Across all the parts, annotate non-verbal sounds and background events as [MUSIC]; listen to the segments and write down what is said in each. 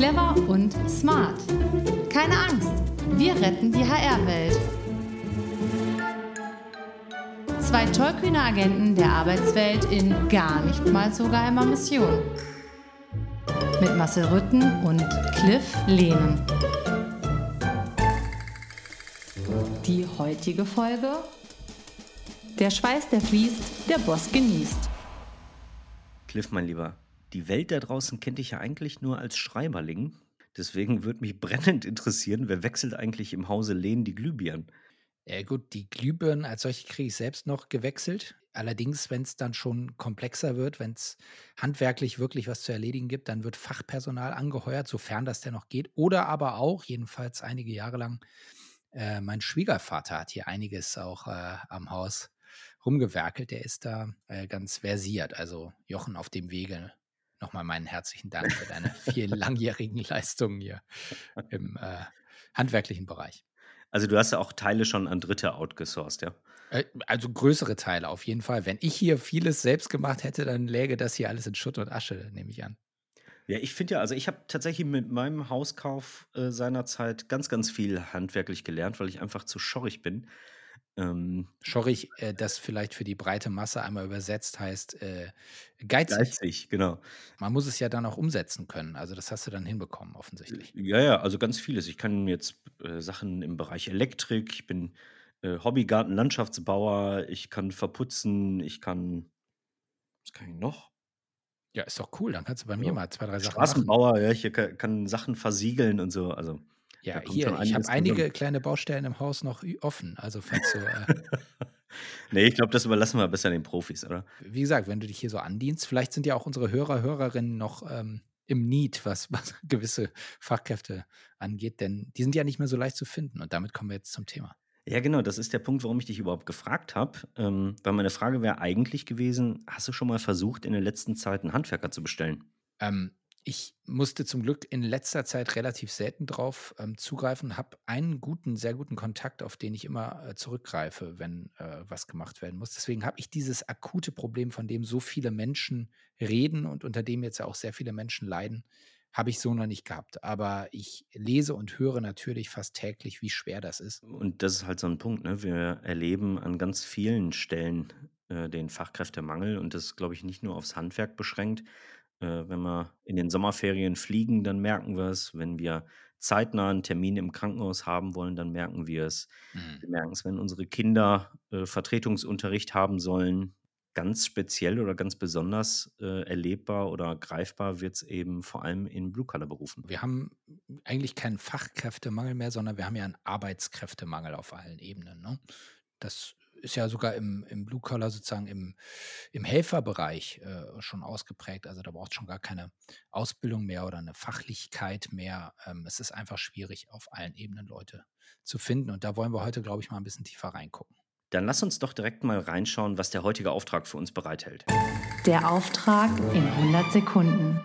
Clever und smart. Keine Angst, wir retten die HR-Welt. Zwei tollkühne Agenten der Arbeitswelt in gar nicht mal so geheimer Mission. Mit Marcel Rütten und Cliff Lehnen. Die heutige Folge? Der Schweiß, der fließt, der Boss genießt. Cliff, mein Lieber, die Welt da draußen kennt dich ja eigentlich nur als Schreiberling. Deswegen würde mich brennend interessieren, wer wechselt eigentlich im Hause Lehn die Glühbirnen? Ja, gut, die Glühbirnen als solche kriege ich selbst noch gewechselt. Allerdings, wenn es dann schon komplexer wird, wenn es handwerklich wirklich was zu erledigen gibt, dann wird Fachpersonal angeheuert, sofern das denn noch geht. Oder aber auch, jedenfalls einige Jahre lang, äh, mein Schwiegervater hat hier einiges auch äh, am Haus rumgewerkelt. Der ist da äh, ganz versiert. Also Jochen auf dem Wege nochmal meinen herzlichen Dank für deine vielen langjährigen Leistungen hier im äh, handwerklichen Bereich. Also du hast ja auch Teile schon an Dritte outgesourced, ja? Äh, also größere Teile auf jeden Fall. Wenn ich hier vieles selbst gemacht hätte, dann läge das hier alles in Schutt und Asche, nehme ich an. Ja, ich finde ja, also ich habe tatsächlich mit meinem Hauskauf äh, seinerzeit ganz, ganz viel handwerklich gelernt, weil ich einfach zu schorrig bin. Ähm, Schorrig, äh, das vielleicht für die breite Masse einmal übersetzt heißt äh, geizig. geizig, genau. Man muss es ja dann auch umsetzen können. Also das hast du dann hinbekommen, offensichtlich. Ja, ja, also ganz vieles. Ich kann jetzt äh, Sachen im Bereich Elektrik, ich bin äh, Hobbygarten-Landschaftsbauer, ich kann verputzen, ich kann, was kann ich noch? Ja, ist doch cool. Dann kannst du bei mir mal zwei, drei Sachen machen. Straßenbauer, ja, ich kann, kann Sachen versiegeln und so. Also ja, hier, ich habe einige kleine Baustellen im Haus noch offen. Also falls du. Äh, [LAUGHS] nee, ich glaube, das überlassen wir besser den Profis, oder? Wie gesagt, wenn du dich hier so andienst, vielleicht sind ja auch unsere Hörer, Hörerinnen noch ähm, im Need, was, was [LAUGHS] gewisse Fachkräfte angeht, denn die sind ja nicht mehr so leicht zu finden. Und damit kommen wir jetzt zum Thema. Ja, genau, das ist der Punkt, warum ich dich überhaupt gefragt habe. Ähm, weil meine Frage wäre eigentlich gewesen: Hast du schon mal versucht, in der letzten Zeit einen Handwerker zu bestellen? Ähm, ich musste zum Glück in letzter Zeit relativ selten drauf ähm, zugreifen, habe einen guten, sehr guten Kontakt, auf den ich immer äh, zurückgreife, wenn äh, was gemacht werden muss. Deswegen habe ich dieses akute Problem, von dem so viele Menschen reden und unter dem jetzt ja auch sehr viele Menschen leiden, habe ich so noch nicht gehabt. Aber ich lese und höre natürlich fast täglich, wie schwer das ist. Und das ist halt so ein Punkt. Ne? Wir erleben an ganz vielen Stellen äh, den Fachkräftemangel und das, glaube ich, nicht nur aufs Handwerk beschränkt, äh, wenn wir in den Sommerferien fliegen, dann merken wir es. Wenn wir zeitnah einen Termin im Krankenhaus haben wollen, dann merken wir es. Mhm. Wir merken es, wenn unsere Kinder äh, Vertretungsunterricht haben sollen. Ganz speziell oder ganz besonders äh, erlebbar oder greifbar wird es eben vor allem in Blue-Color-Berufen. Wir haben eigentlich keinen Fachkräftemangel mehr, sondern wir haben ja einen Arbeitskräftemangel auf allen Ebenen. Ne? Das ist ja sogar im, im Blue Collar sozusagen im, im Helferbereich äh, schon ausgeprägt. Also da braucht es schon gar keine Ausbildung mehr oder eine Fachlichkeit mehr. Ähm, es ist einfach schwierig, auf allen Ebenen Leute zu finden. Und da wollen wir heute, glaube ich, mal ein bisschen tiefer reingucken. Dann lass uns doch direkt mal reinschauen, was der heutige Auftrag für uns bereithält. Der Auftrag in 100 Sekunden.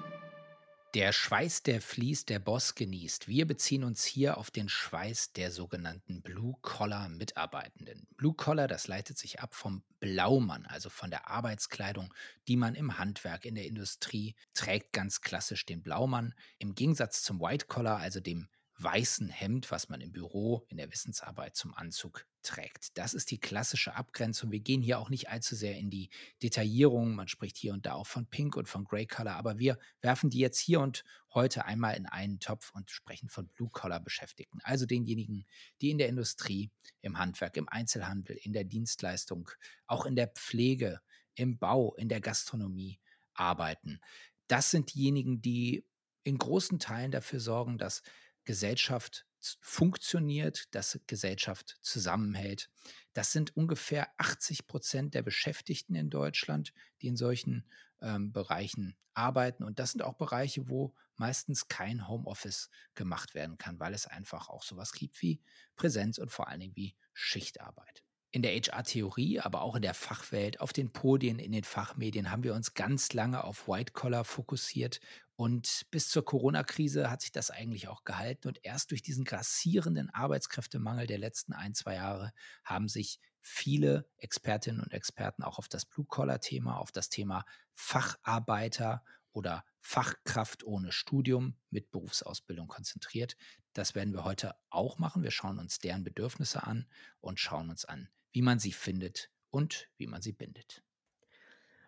Der Schweiß, der fließt, der Boss genießt. Wir beziehen uns hier auf den Schweiß der sogenannten Blue-Collar-Mitarbeitenden. Blue-Collar, das leitet sich ab vom Blaumann, also von der Arbeitskleidung, die man im Handwerk, in der Industrie trägt, ganz klassisch den Blaumann. Im Gegensatz zum White-Collar, also dem weißen Hemd, was man im Büro in der Wissensarbeit zum Anzug trägt. Das ist die klassische Abgrenzung. Wir gehen hier auch nicht allzu sehr in die Detaillierung. Man spricht hier und da auch von Pink und von Grey Color, aber wir werfen die jetzt hier und heute einmal in einen Topf und sprechen von Blue Collar Beschäftigten, also denjenigen, die in der Industrie, im Handwerk, im Einzelhandel, in der Dienstleistung, auch in der Pflege, im Bau, in der Gastronomie arbeiten. Das sind diejenigen, die in großen Teilen dafür sorgen, dass Gesellschaft funktioniert, dass Gesellschaft zusammenhält. Das sind ungefähr 80 Prozent der Beschäftigten in Deutschland, die in solchen ähm, Bereichen arbeiten. Und das sind auch Bereiche, wo meistens kein Homeoffice gemacht werden kann, weil es einfach auch sowas gibt wie Präsenz und vor allen Dingen wie Schichtarbeit. In der HR-Theorie, aber auch in der Fachwelt, auf den Podien, in den Fachmedien haben wir uns ganz lange auf White Collar fokussiert und bis zur Corona-Krise hat sich das eigentlich auch gehalten. Und erst durch diesen grassierenden Arbeitskräftemangel der letzten ein, zwei Jahre haben sich viele Expertinnen und Experten auch auf das Blue-Collar-Thema, auf das Thema Facharbeiter oder Fachkraft ohne Studium mit Berufsausbildung konzentriert. Das werden wir heute auch machen. Wir schauen uns deren Bedürfnisse an und schauen uns an, wie man sie findet und wie man sie bindet.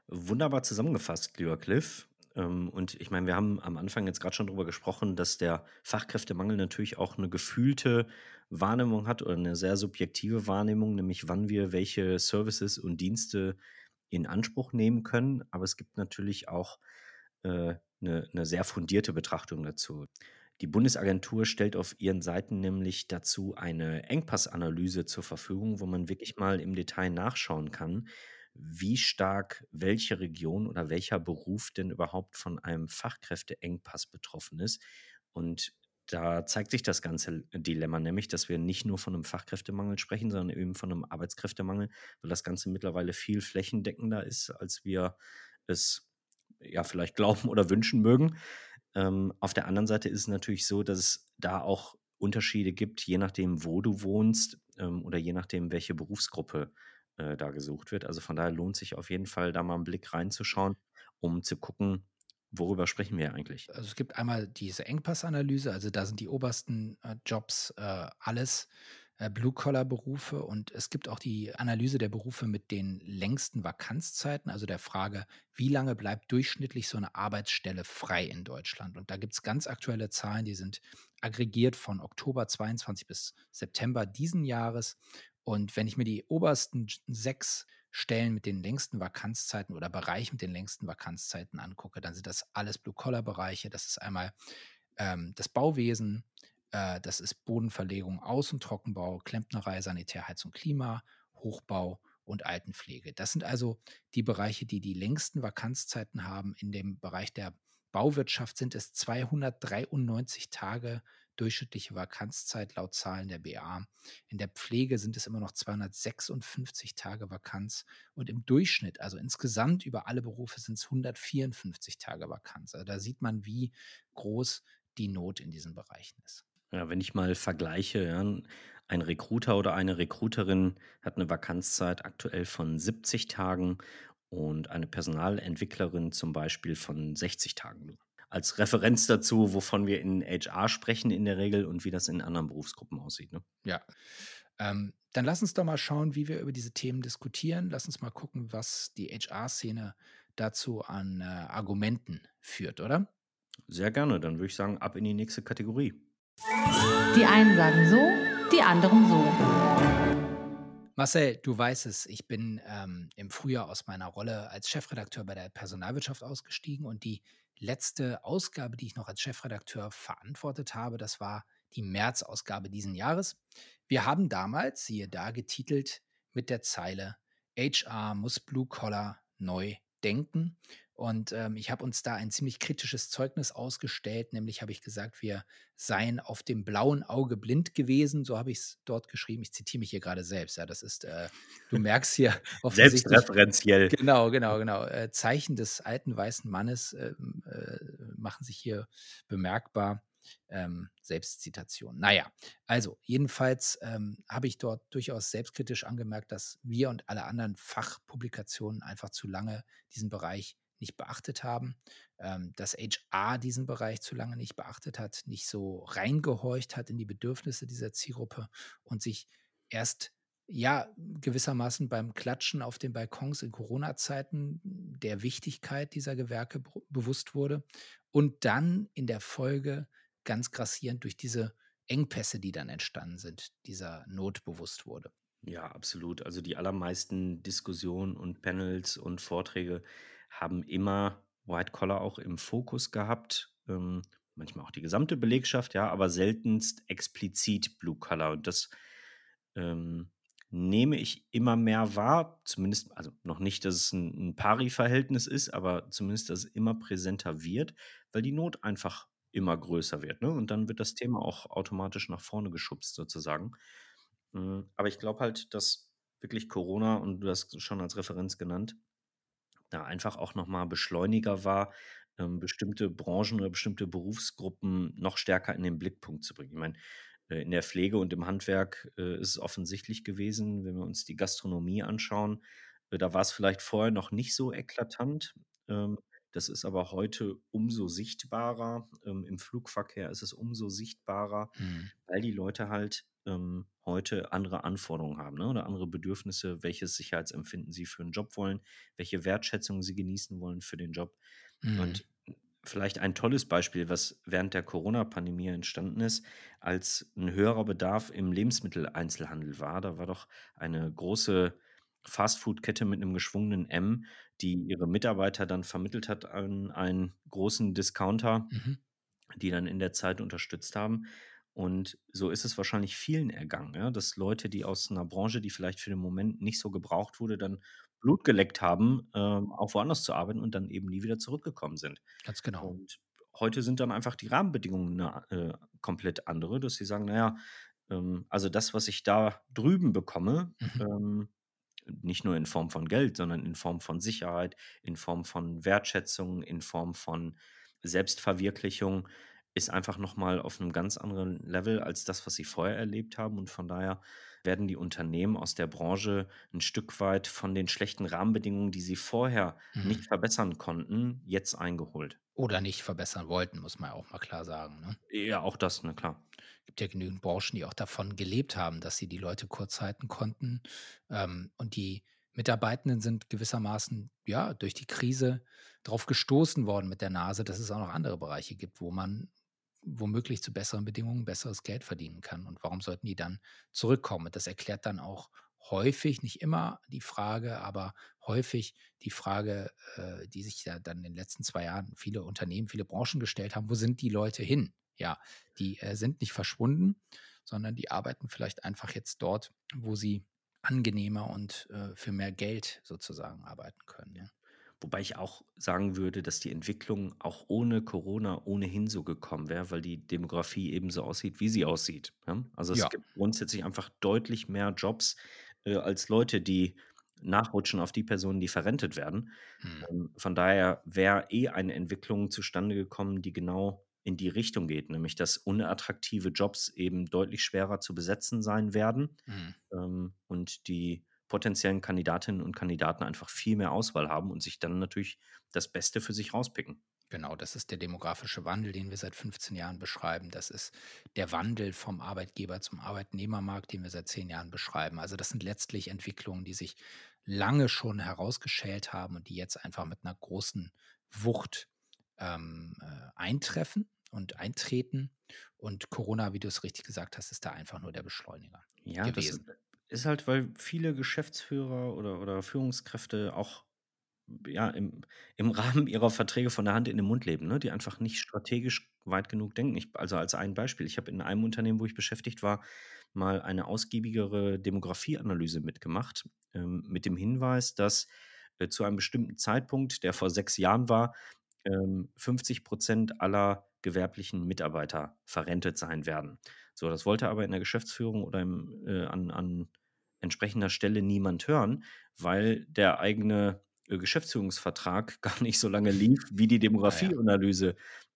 Wunderbar zusammengefasst, lieber Cliff. Ähm, und ich meine, wir haben am Anfang jetzt gerade schon darüber gesprochen, dass der Fachkräftemangel natürlich auch eine gefühlte Wahrnehmung hat oder eine sehr subjektive Wahrnehmung, nämlich wann wir welche Services und Dienste in Anspruch nehmen können. Aber es gibt natürlich auch äh, eine, eine sehr fundierte Betrachtung dazu. Die Bundesagentur stellt auf ihren Seiten nämlich dazu eine Engpassanalyse zur Verfügung, wo man wirklich mal im Detail nachschauen kann, wie stark welche Region oder welcher Beruf denn überhaupt von einem Fachkräfteengpass betroffen ist. Und da zeigt sich das ganze Dilemma, nämlich, dass wir nicht nur von einem Fachkräftemangel sprechen, sondern eben von einem Arbeitskräftemangel, weil das Ganze mittlerweile viel flächendeckender ist, als wir es ja vielleicht glauben oder wünschen mögen. Ähm, auf der anderen Seite ist es natürlich so, dass es da auch Unterschiede gibt, je nachdem, wo du wohnst ähm, oder je nachdem, welche Berufsgruppe äh, da gesucht wird. Also von daher lohnt sich auf jeden Fall, da mal einen Blick reinzuschauen, um zu gucken, worüber sprechen wir eigentlich. Also es gibt einmal diese Engpassanalyse, also da sind die obersten äh, Jobs äh, alles Blue-Collar-Berufe und es gibt auch die Analyse der Berufe mit den längsten Vakanzzeiten, also der Frage, wie lange bleibt durchschnittlich so eine Arbeitsstelle frei in Deutschland. Und da gibt es ganz aktuelle Zahlen, die sind aggregiert von Oktober 22 bis September diesen Jahres. Und wenn ich mir die obersten sechs Stellen mit den längsten Vakanzzeiten oder Bereich mit den längsten Vakanzzeiten angucke, dann sind das alles Blue-Collar-Bereiche. Das ist einmal ähm, das Bauwesen, äh, das ist Bodenverlegung, und Trockenbau, Klempnerei, Sanitär, Heizung, Klima, Hochbau und Altenpflege. Das sind also die Bereiche, die die längsten Vakanzzeiten haben. In dem Bereich der Bauwirtschaft sind es 293 Tage durchschnittliche Vakanzzeit laut Zahlen der BA. In der Pflege sind es immer noch 256 Tage Vakanz und im Durchschnitt, also insgesamt über alle Berufe, sind es 154 Tage Vakanz. Also da sieht man, wie groß die Not in diesen Bereichen ist. Ja, wenn ich mal vergleiche, ja, ein Recruiter oder eine Recruiterin hat eine Vakanzzeit aktuell von 70 Tagen und eine Personalentwicklerin zum Beispiel von 60 Tagen. Als Referenz dazu, wovon wir in HR sprechen in der Regel und wie das in anderen Berufsgruppen aussieht. Ne? Ja. Ähm, dann lass uns doch mal schauen, wie wir über diese Themen diskutieren. Lass uns mal gucken, was die HR-Szene dazu an äh, Argumenten führt, oder? Sehr gerne. Dann würde ich sagen, ab in die nächste Kategorie. Die einen sagen so, die anderen so. Marcel, du weißt es, ich bin ähm, im Frühjahr aus meiner Rolle als Chefredakteur bei der Personalwirtschaft ausgestiegen und die letzte Ausgabe, die ich noch als Chefredakteur verantwortet habe, das war die März-Ausgabe diesen Jahres. Wir haben damals, siehe da, getitelt mit der Zeile HR muss Blue Collar neu denken. Und ähm, ich habe uns da ein ziemlich kritisches Zeugnis ausgestellt, nämlich habe ich gesagt, wir seien auf dem blauen Auge blind gewesen. So habe ich es dort geschrieben. Ich zitiere mich hier gerade selbst. Ja, das ist, äh, du merkst hier [LAUGHS] Selbstreferenziell. Genau, [LAUGHS] genau, genau. Äh, Zeichen des alten weißen Mannes äh, machen sich hier bemerkbar ähm, Selbstzitation. Naja, also jedenfalls ähm, habe ich dort durchaus selbstkritisch angemerkt, dass wir und alle anderen Fachpublikationen einfach zu lange diesen Bereich nicht beachtet haben, ähm, dass HR diesen Bereich zu lange nicht beachtet hat, nicht so reingehorcht hat in die Bedürfnisse dieser Zielgruppe und sich erst ja, gewissermaßen beim Klatschen auf den Balkons in Corona-Zeiten der Wichtigkeit dieser Gewerke bewusst wurde und dann in der Folge ganz grassierend durch diese Engpässe, die dann entstanden sind, dieser Not bewusst wurde. Ja, absolut. Also die allermeisten Diskussionen und Panels und Vorträge haben immer White Collar auch im Fokus gehabt. Ähm, manchmal auch die gesamte Belegschaft, ja, aber seltenst explizit Blue Collar. Und das ähm, nehme ich immer mehr wahr, zumindest, also noch nicht, dass es ein, ein Pari-Verhältnis ist, aber zumindest, dass es immer präsenter wird, weil die Not einfach immer größer wird, ne? Und dann wird das Thema auch automatisch nach vorne geschubst sozusagen. Hm, aber ich glaube halt, dass wirklich Corona und du hast es schon als Referenz genannt, da einfach auch noch mal Beschleuniger war, ähm, bestimmte Branchen oder bestimmte Berufsgruppen noch stärker in den Blickpunkt zu bringen. Ich meine, äh, in der Pflege und im Handwerk, äh, ist es offensichtlich gewesen, wenn wir uns die Gastronomie anschauen, äh, da war es vielleicht vorher noch nicht so eklatant. Ähm, das ist aber heute umso sichtbarer. Ähm, Im Flugverkehr ist es umso sichtbarer, Mhm. weil die Leute halt, ähm, heute andere Anforderungen haben, ne, oder andere Bedürfnisse, welches Sicherheitsempfinden sie für 'n Job wollen, welche Wertschätzung sie genießen wollen für den Job. Mhm. Und vielleicht ein tolles Beispiel, was während der Corona-Pandemie entstanden ist, als 'n höherer Bedarf im Lebensmitteleinzelhandel war. Da war doch eine große Fastfood-Kette mit 'nem geschwungenen M, die ihre Mitarbeiter dann vermittelt hat an einen großen Discounter, Mhm. die dann in der Zeit unterstützt haben. Und so ist es wahrscheinlich vielen ergangen, ja, dass Leute, die aus 'ner Branche, die vielleicht für den Moment nicht so gebraucht wurde, dann Blut geleckt haben, ähm, auch woanders zu arbeiten und dann eben nie wieder zurückgekommen sind. Ganz genau. Und heute sind dann einfach die Rahmenbedingungen äh, komplett andere, dass sie sagen: „Na ja, ähm, also das, was ich da drüben bekomme, Mhm. ähm, nicht nur in Form von Geld, sondern in Form von Sicherheit, in Form von Wertschätzung, in Form von Selbstverwirklichung, ist einfach noch mal auf 'nem ganz anderen Level als das, was sie vorher erlebt haben.“ Und von daher werden die Unternehmen aus der Branche 'n Stück weit von den schlechten Rahmenbedingungen, die sie vorher Mhm. nicht verbessern konnten, jetzt eingeholt. Oder nicht verbessern wollten, muss man ja auch mal klar sagen, ne? Ja, auch das, na klar. Gibt ja genügend Branchen, die auch davon gelebt haben, dass sie die Leute kurz halten konnten. Ähm, und die Mitarbeitenden sind gewissermaßen, ja, durch die Krise drauf gestoßen worden mit der Nase, dass es auch noch andere Bereiche gibt, wo man womöglich zu besseren Bedingungen besseres Geld verdienen kann. Und warum sollten die dann zurückkommen? Und das erklärt dann auch häufig, nicht immer die Frage, aber häufig die Frage, äh, die sich ja dann in den letzten 2 Jahren viele Unternehmen, viele Branchen gestellt haben: „Wo sind die Leute hin?“ Ja, die, äh, sind nicht verschwunden, sondern die arbeiten vielleicht einfach jetzt dort, wo sie angenehmer und, äh, für mehr Geld sozusagen arbeiten können, Ja. Wobei ich auch sagen würde, dass die Entwicklung auch ohne Corona ohnehin so gekommen wäre, weil die Demografie eben so aussieht, wie sie aussieht, ja? Also, es Ja. gibt grundsätzlich einfach deutlich mehr Jobs, äh, als Leute, die nachrutschen auf die Personen, die verrentet werden. Mhm. Ähm, von daher wäre eh eine Entwicklung zustande gekommen, die genau in die Richtung geht, nämlich dass unattraktive Jobs eben deutlich schwerer zu besetzen sein werden, Mhm. ähm, und die potenziellen Kandidatinnen und Kandidaten einfach viel mehr Auswahl haben und sich dann natürlich das Beste für sich rauspicken. Genau, das ist der demografische Wandel, den wir seit 15 Jahren beschreiben. Das ist der Wandel vom Arbeitgeber zum Arbeitnehmermarkt, den wir seit 10 Jahren beschreiben. Also, das sind letztlich Entwicklungen, die sich lange schon herausgeschält haben und die jetzt einfach mit 'ner großen Wucht, ähm, äh, eintreffen und eintreten. Und Corona, wie du's richtig gesagt hast, ist da einfach nur der Beschleuniger Ja, das ist halt, weil viele Geschäftsführer oder oder Führungskräfte auch, ja, im im [LAUGHS] Rahmen ihrer Verträge von der Hand in den Mund leben, ne, die einfach nicht strategisch weit genug denken. Ich also, als ein Beispiel, ich habe in einem Unternehmen, wo ich beschäftigt war, mal eine ausgiebigere Demografieanalyse mitgemacht, ähm, mit dem Hinweis, dass, äh, zu einem bestimmten Zeitpunkt, der vor 6 Jahren war, ähm, 50 % aller gewerblichen Mitarbeiter verrentet sein werden. So, das wollte aber in der Geschäftsführung oder im äh, an an entsprechender Stelle niemand hören, weil der eigene, äh, Geschäftsführungsvertrag [LAUGHS] gar nicht so lange lief, wie die Ah. Demografieanalyse,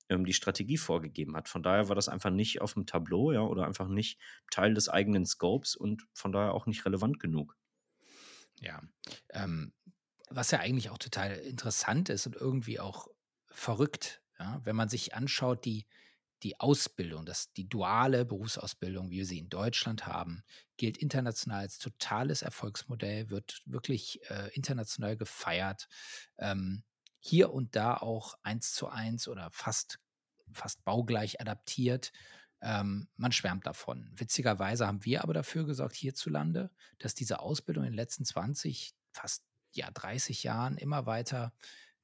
ähm, die Strategie vorgegeben hat. Von daher war das einfach nicht auf'm Tableau, ja, oder einfach nicht Teil des eigenen Scopes und von daher auch nicht relevant genug. Ja, ähm, was ja eigentlich auch total interessant ist und irgendwie auch verrückt, ja, wenn man sich anschaut, die die Ausbildung, das die duale Berufsausbildung, wie wir sie in Deutschland haben, gilt international als totales Erfolgsmodell, wird wirklich, äh, international gefeiert. Ähm, hier und da auch 1:1 oder fast fast baugleich adaptiert. Ähm, man schwärmt davon. Witzigerweise haben wir aber dafür gesorgt hierzulande, dass diese Ausbildung in den letzten 20, fast, ja, 30 Jahren immer weiter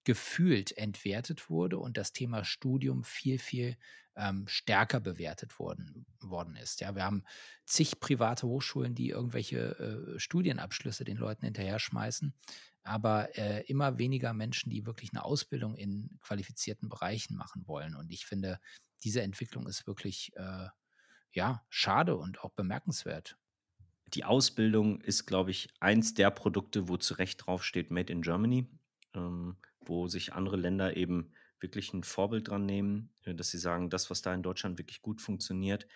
gefühlt entwertet wurde und das Thema Studium viel, viel, ähm, stärker bewertet worden worden ist. Ja, wir haben zig private Hochschulen, die irgendwelche, äh, Studienabschlüsse den Leuten hinterher schmeißen, aber, äh, immer weniger Menschen, die wirklich 'ne Ausbildung in qualifizierten Bereichen machen wollen. Und ich finde, diese Entwicklung ist wirklich äh, ja, schade und auch bemerkenswert. Die Ausbildung ist, glaube ich, eins der Produkte, wo zu Recht draufsteht „Made in Germany“, ähm, wo sich andere Länder eben wirklich ein Vorbild dran nehmen, äh, dass sie sagen: „Das, was da in Deutschland wirklich gut funktioniert,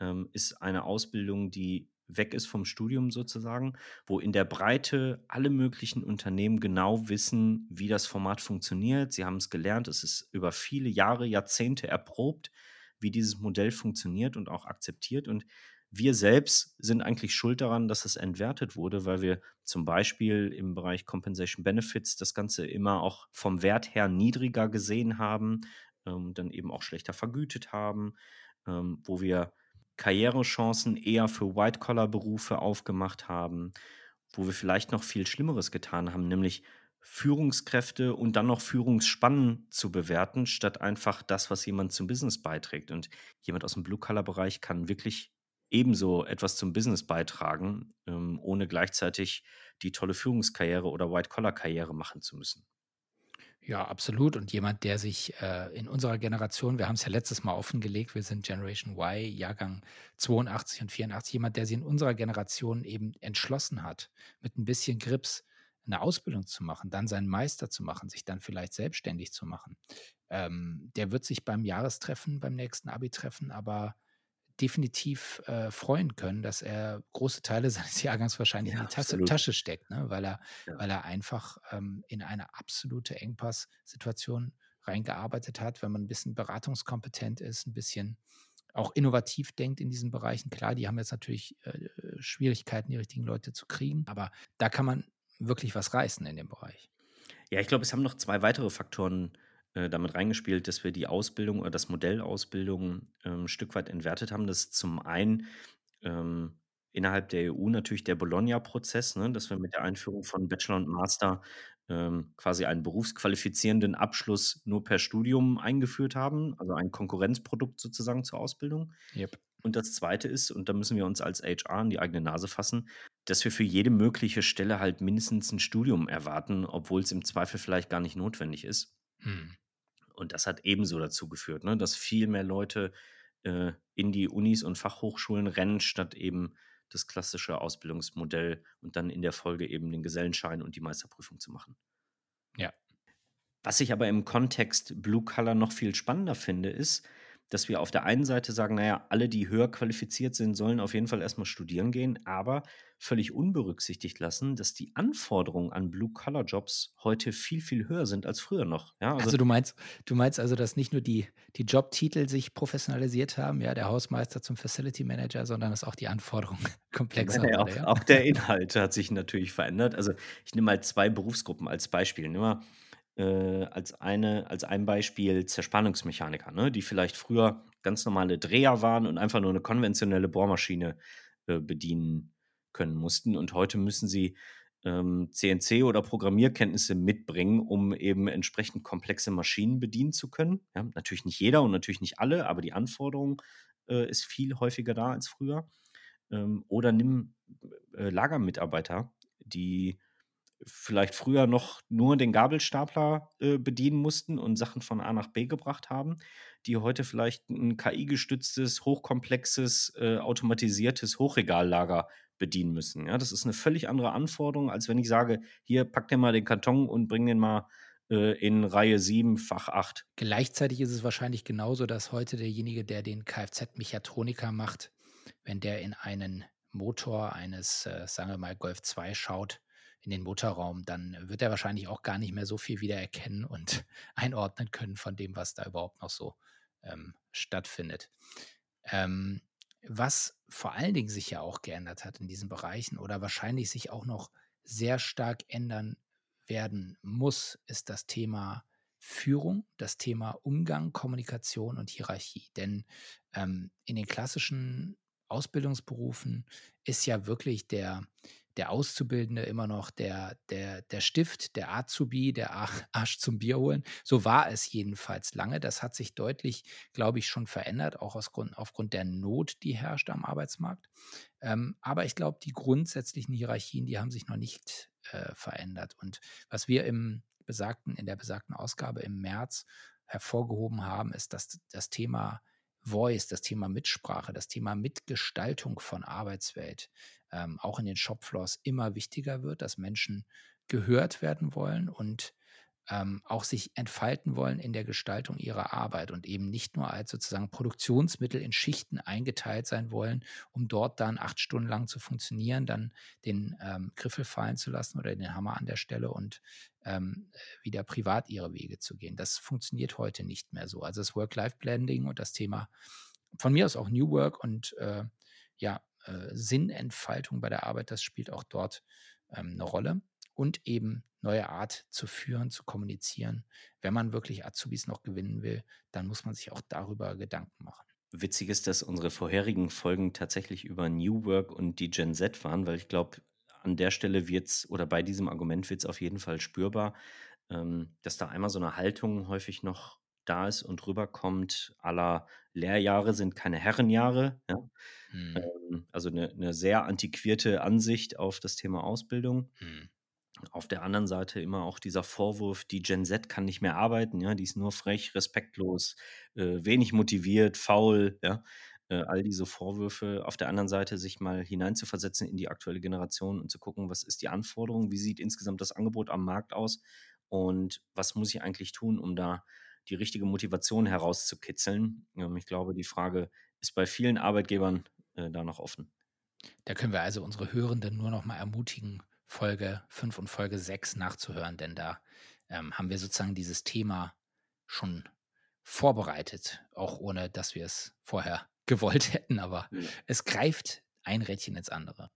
ähm, ist eine Ausbildung, die weg ist vom Studium sozusagen, wo in der Breite alle möglichen Unternehmen genau wissen, wie das Format funktioniert. Sie haben es gelernt, es ist über viele Jahre, Jahrzehnte erprobt, wie dieses Modell funktioniert und auch akzeptiert. Und wir selbst sind eigentlich schuld daran, dass es entwertet wurde, weil wir zum Beispiel im Bereich Compensation Benefits das Ganze immer auch vom Wert her niedriger gesehen haben, ähm, dann eben auch schlechter vergütet haben, ähm, wo wir Karrierechancen eher für White-Collar-Berufe aufgemacht haben, wo wir vielleicht noch viel Schlimmeres getan haben, nämlich Führungskräfte und dann noch Führungsspannen zu bewerten, statt einfach das, was jemand zum Business beiträgt. Und jemand aus dem Blue-Collar-Bereich kann wirklich ebenso etwas zum Business beitragen, ähm, ohne gleichzeitig die tolle Führungskarriere oder White-Collar-Karriere machen zu müssen. Ja, absolut. Und jemand, der sich äh, in unserer Generation, wir haben es ja letztes Mal offengelegt, wir sind Generation Y, Jahrgang 82 und 84, jemand, der sich in unserer Generation eben entschlossen hat, mit ein bisschen Grips eine Ausbildung zu machen, dann seinen Meister zu machen, sich dann vielleicht selbstständig zu machen. Ähm, der wird sich beim Jahrestreffen, beim nächsten Abi-Treffen aber definitiv äh, freuen können, dass er große Teile [LAUGHS] seines Jahrgangs wahrscheinlich Ja, in die Tasse. Tasche steckt, ne? weil, er, Ja. weil er einfach ähm, in eine absolute Engpass-Situation reingearbeitet hat, wenn man ein bisschen beratungskompetent ist, ein bisschen auch innovativ denkt in diesen Bereichen. Klar, die haben jetzt natürlich äh, Schwierigkeiten, die richtigen Leute zu kriegen, aber da kann man wirklich was reißen in dem Bereich. Ja, ich glaube, es haben noch zwei weitere Faktoren äh, damit reingespielt, dass wir die Ausbildung oder das Modell Ausbildung ähm, ein Stück weit entwertet haben. Das ist zum einen ähm, innerhalb der EU natürlich der Bologna-Prozess, ne, dass wir mit der Einführung von Bachelor und Master ähm, quasi einen berufsqualifizierenden Abschluss nur per Studium eingeführt haben, also ein Konkurrenzprodukt sozusagen zur Ausbildung. Yep. Und das Zweite ist, und da müssen wir uns als HR an die eigene Nase fassen, dass wir für jede mögliche Stelle halt mindestens ein Studium erwarten, obwohl es im Zweifel vielleicht gar nicht notwendig ist. Hm. Und das hat ebenso dazu geführt, ne, dass viel mehr Leute äh, in die Unis und Fachhochschulen rennen, statt eben das klassische Ausbildungsmodell und dann in der Folge eben den Gesellenschein und die Meisterprüfung zu machen. Ja. Was ich aber im Kontext Blue Color noch viel spannender finde, ist, dass wir auf der einen Seite sagen, naja, alle, die höher qualifiziert sind, sollen auf jeden Fall erstmal studieren gehen, aber völlig unberücksichtigt lassen, dass die Anforderungen an Blue-Collar-Jobs heute viel, viel höher sind als früher noch. Ja, Also, du meinst, du meinst also, dass nicht nur die, die Jobtitel sich professionalisiert haben, ja, der Hausmeister zum Facility Manager, sondern dass auch die Anforderungen [LAUGHS] komplexer wurden, auch, ja? auch der Inhalt hat sich natürlich verändert. Also ich nehme mal zwei Berufsgruppen als Beispiel. Nimm mal äh, als, eine, als ein Beispiel Zerspannungsmechaniker, ne, die vielleicht früher ganz normale Dreher waren und einfach nur eine konventionelle Bohrmaschine äh, bedienen können mussten. Und heute müssen sie ähm, CNC oder Programmierkenntnisse mitbringen, um eben entsprechend komplexe Maschinen bedienen zu können. Ja, natürlich nicht jeder und natürlich nicht alle, aber die Anforderung äh, ist viel häufiger da als früher. Ähm, oder nimm äh, Lagermitarbeiter, die vielleicht früher noch nur den Gabelstapler äh, bedienen mussten und Sachen von A nach B gebracht haben, die heute vielleicht ein KI-gestütztes, hochkomplexes, äh, automatisiertes Hochregallager bedienen müssen. Ja, das ist eine völlig andere Anforderung, als wenn ich sage, hier pack dir mal den Karton und bring den mal äh, in Reihe 7, Fach 8. Gleichzeitig ist es wahrscheinlich genauso, dass heute derjenige, der den Kfz-Mechatroniker macht, wenn der in einen Motor eines, äh, sagen wir mal, Golf 2 schaut, in den Motorraum, dann wird er wahrscheinlich auch gar nicht mehr so viel wiedererkennen und [LAUGHS] einordnen können von dem, was da überhaupt noch so ähm, stattfindet. Ähm, was vor allen Dingen sich ja auch geändert hat in diesen Bereichen oder wahrscheinlich sich auch noch sehr stark ändern werden muss, ist das Thema Führung, das Thema Umgang, Kommunikation und Hierarchie. Denn ähm, in den klassischen Ausbildungsberufen ist ja wirklich der, der Auszubildende immer noch der, der, der Stift, der Azubi, der [LAUGHS] Arsch zum Bier holen. So war es jedenfalls lange. Das hat sich deutlich, glaube ich, schon verändert, auch aus Grund, aufgrund der Not, die herrscht am Arbeitsmarkt. Ähm, aber ich glaube, die grundsätzlichen Hierarchien, die haben sich noch nicht äh, verändert. Und was wir im besagten, in der besagten Ausgabe im März hervorgehoben haben, ist, dass das Thema Voice, das Thema Mitsprache, das Thema Mitgestaltung von Arbeitswelt ähm, auch in den Shopfloors immer wichtiger wird, dass Menschen gehört werden wollen und ähm, auch sich entfalten wollen in der Gestaltung ihrer Arbeit und eben nicht nur als sozusagen Produktionsmittel in Schichten eingeteilt sein wollen, um dort dann acht Stunden lang zu funktionieren, dann den ähm, Griffel fallen zu lassen oder den Hammer an der Stelle und ähm, wieder privat ihre Wege zu gehen. Das funktioniert heute nicht mehr so. Also das Work-Life-Blending und das Thema von mir aus auch New Work und äh, ja, äh, Sinnentfaltung bei der Arbeit, das spielt auch dort ähm, eine Rolle und eben neue Art zu führen, zu kommunizieren. Wenn man wirklich Azubis noch gewinnen will, dann muss man sich auch darüber Gedanken machen. Witzig ist, dass unsere vorherigen Folgen tatsächlich über New Work und die Gen Z waren, weil ich glaube, an der Stelle wird es oder bei diesem Argument wird es auf jeden Fall spürbar, ähm, dass da einmal so eine Haltung häufig noch da ist und rüberkommt, aller Lehrjahre sind keine Herrenjahre. Ja? Mhm. Ähm, also eine, eine, sehr antiquierte Ansicht auf das Thema Ausbildung. Mhm. Auf der anderen Seite immer auch dieser Vorwurf, die Gen Z kann nicht mehr arbeiten, ja, die ist nur frech, respektlos, äh, wenig motiviert, faul, ja, äh, all diese Vorwürfe. Auf der anderen Seite sich mal hineinzuversetzen in die aktuelle Generation und zu gucken, was ist die Anforderung, wie sieht insgesamt das Angebot am Markt aus und was muss ich eigentlich tun, um da die richtige Motivation herauszukitzeln. Ähm, ich glaube, die Frage ist bei vielen Arbeitgebern äh, da noch offen. Da können wir also unsere Hörenden nur noch mal ermutigen, Folge 5 und Folge 6 nachzuhören, denn da ähm, haben wir sozusagen dieses Thema schon vorbereitet, auch ohne dass wir es vorher [LAUGHS] gewollt hätten, aber ja. es greift ein Rädchen ins andere.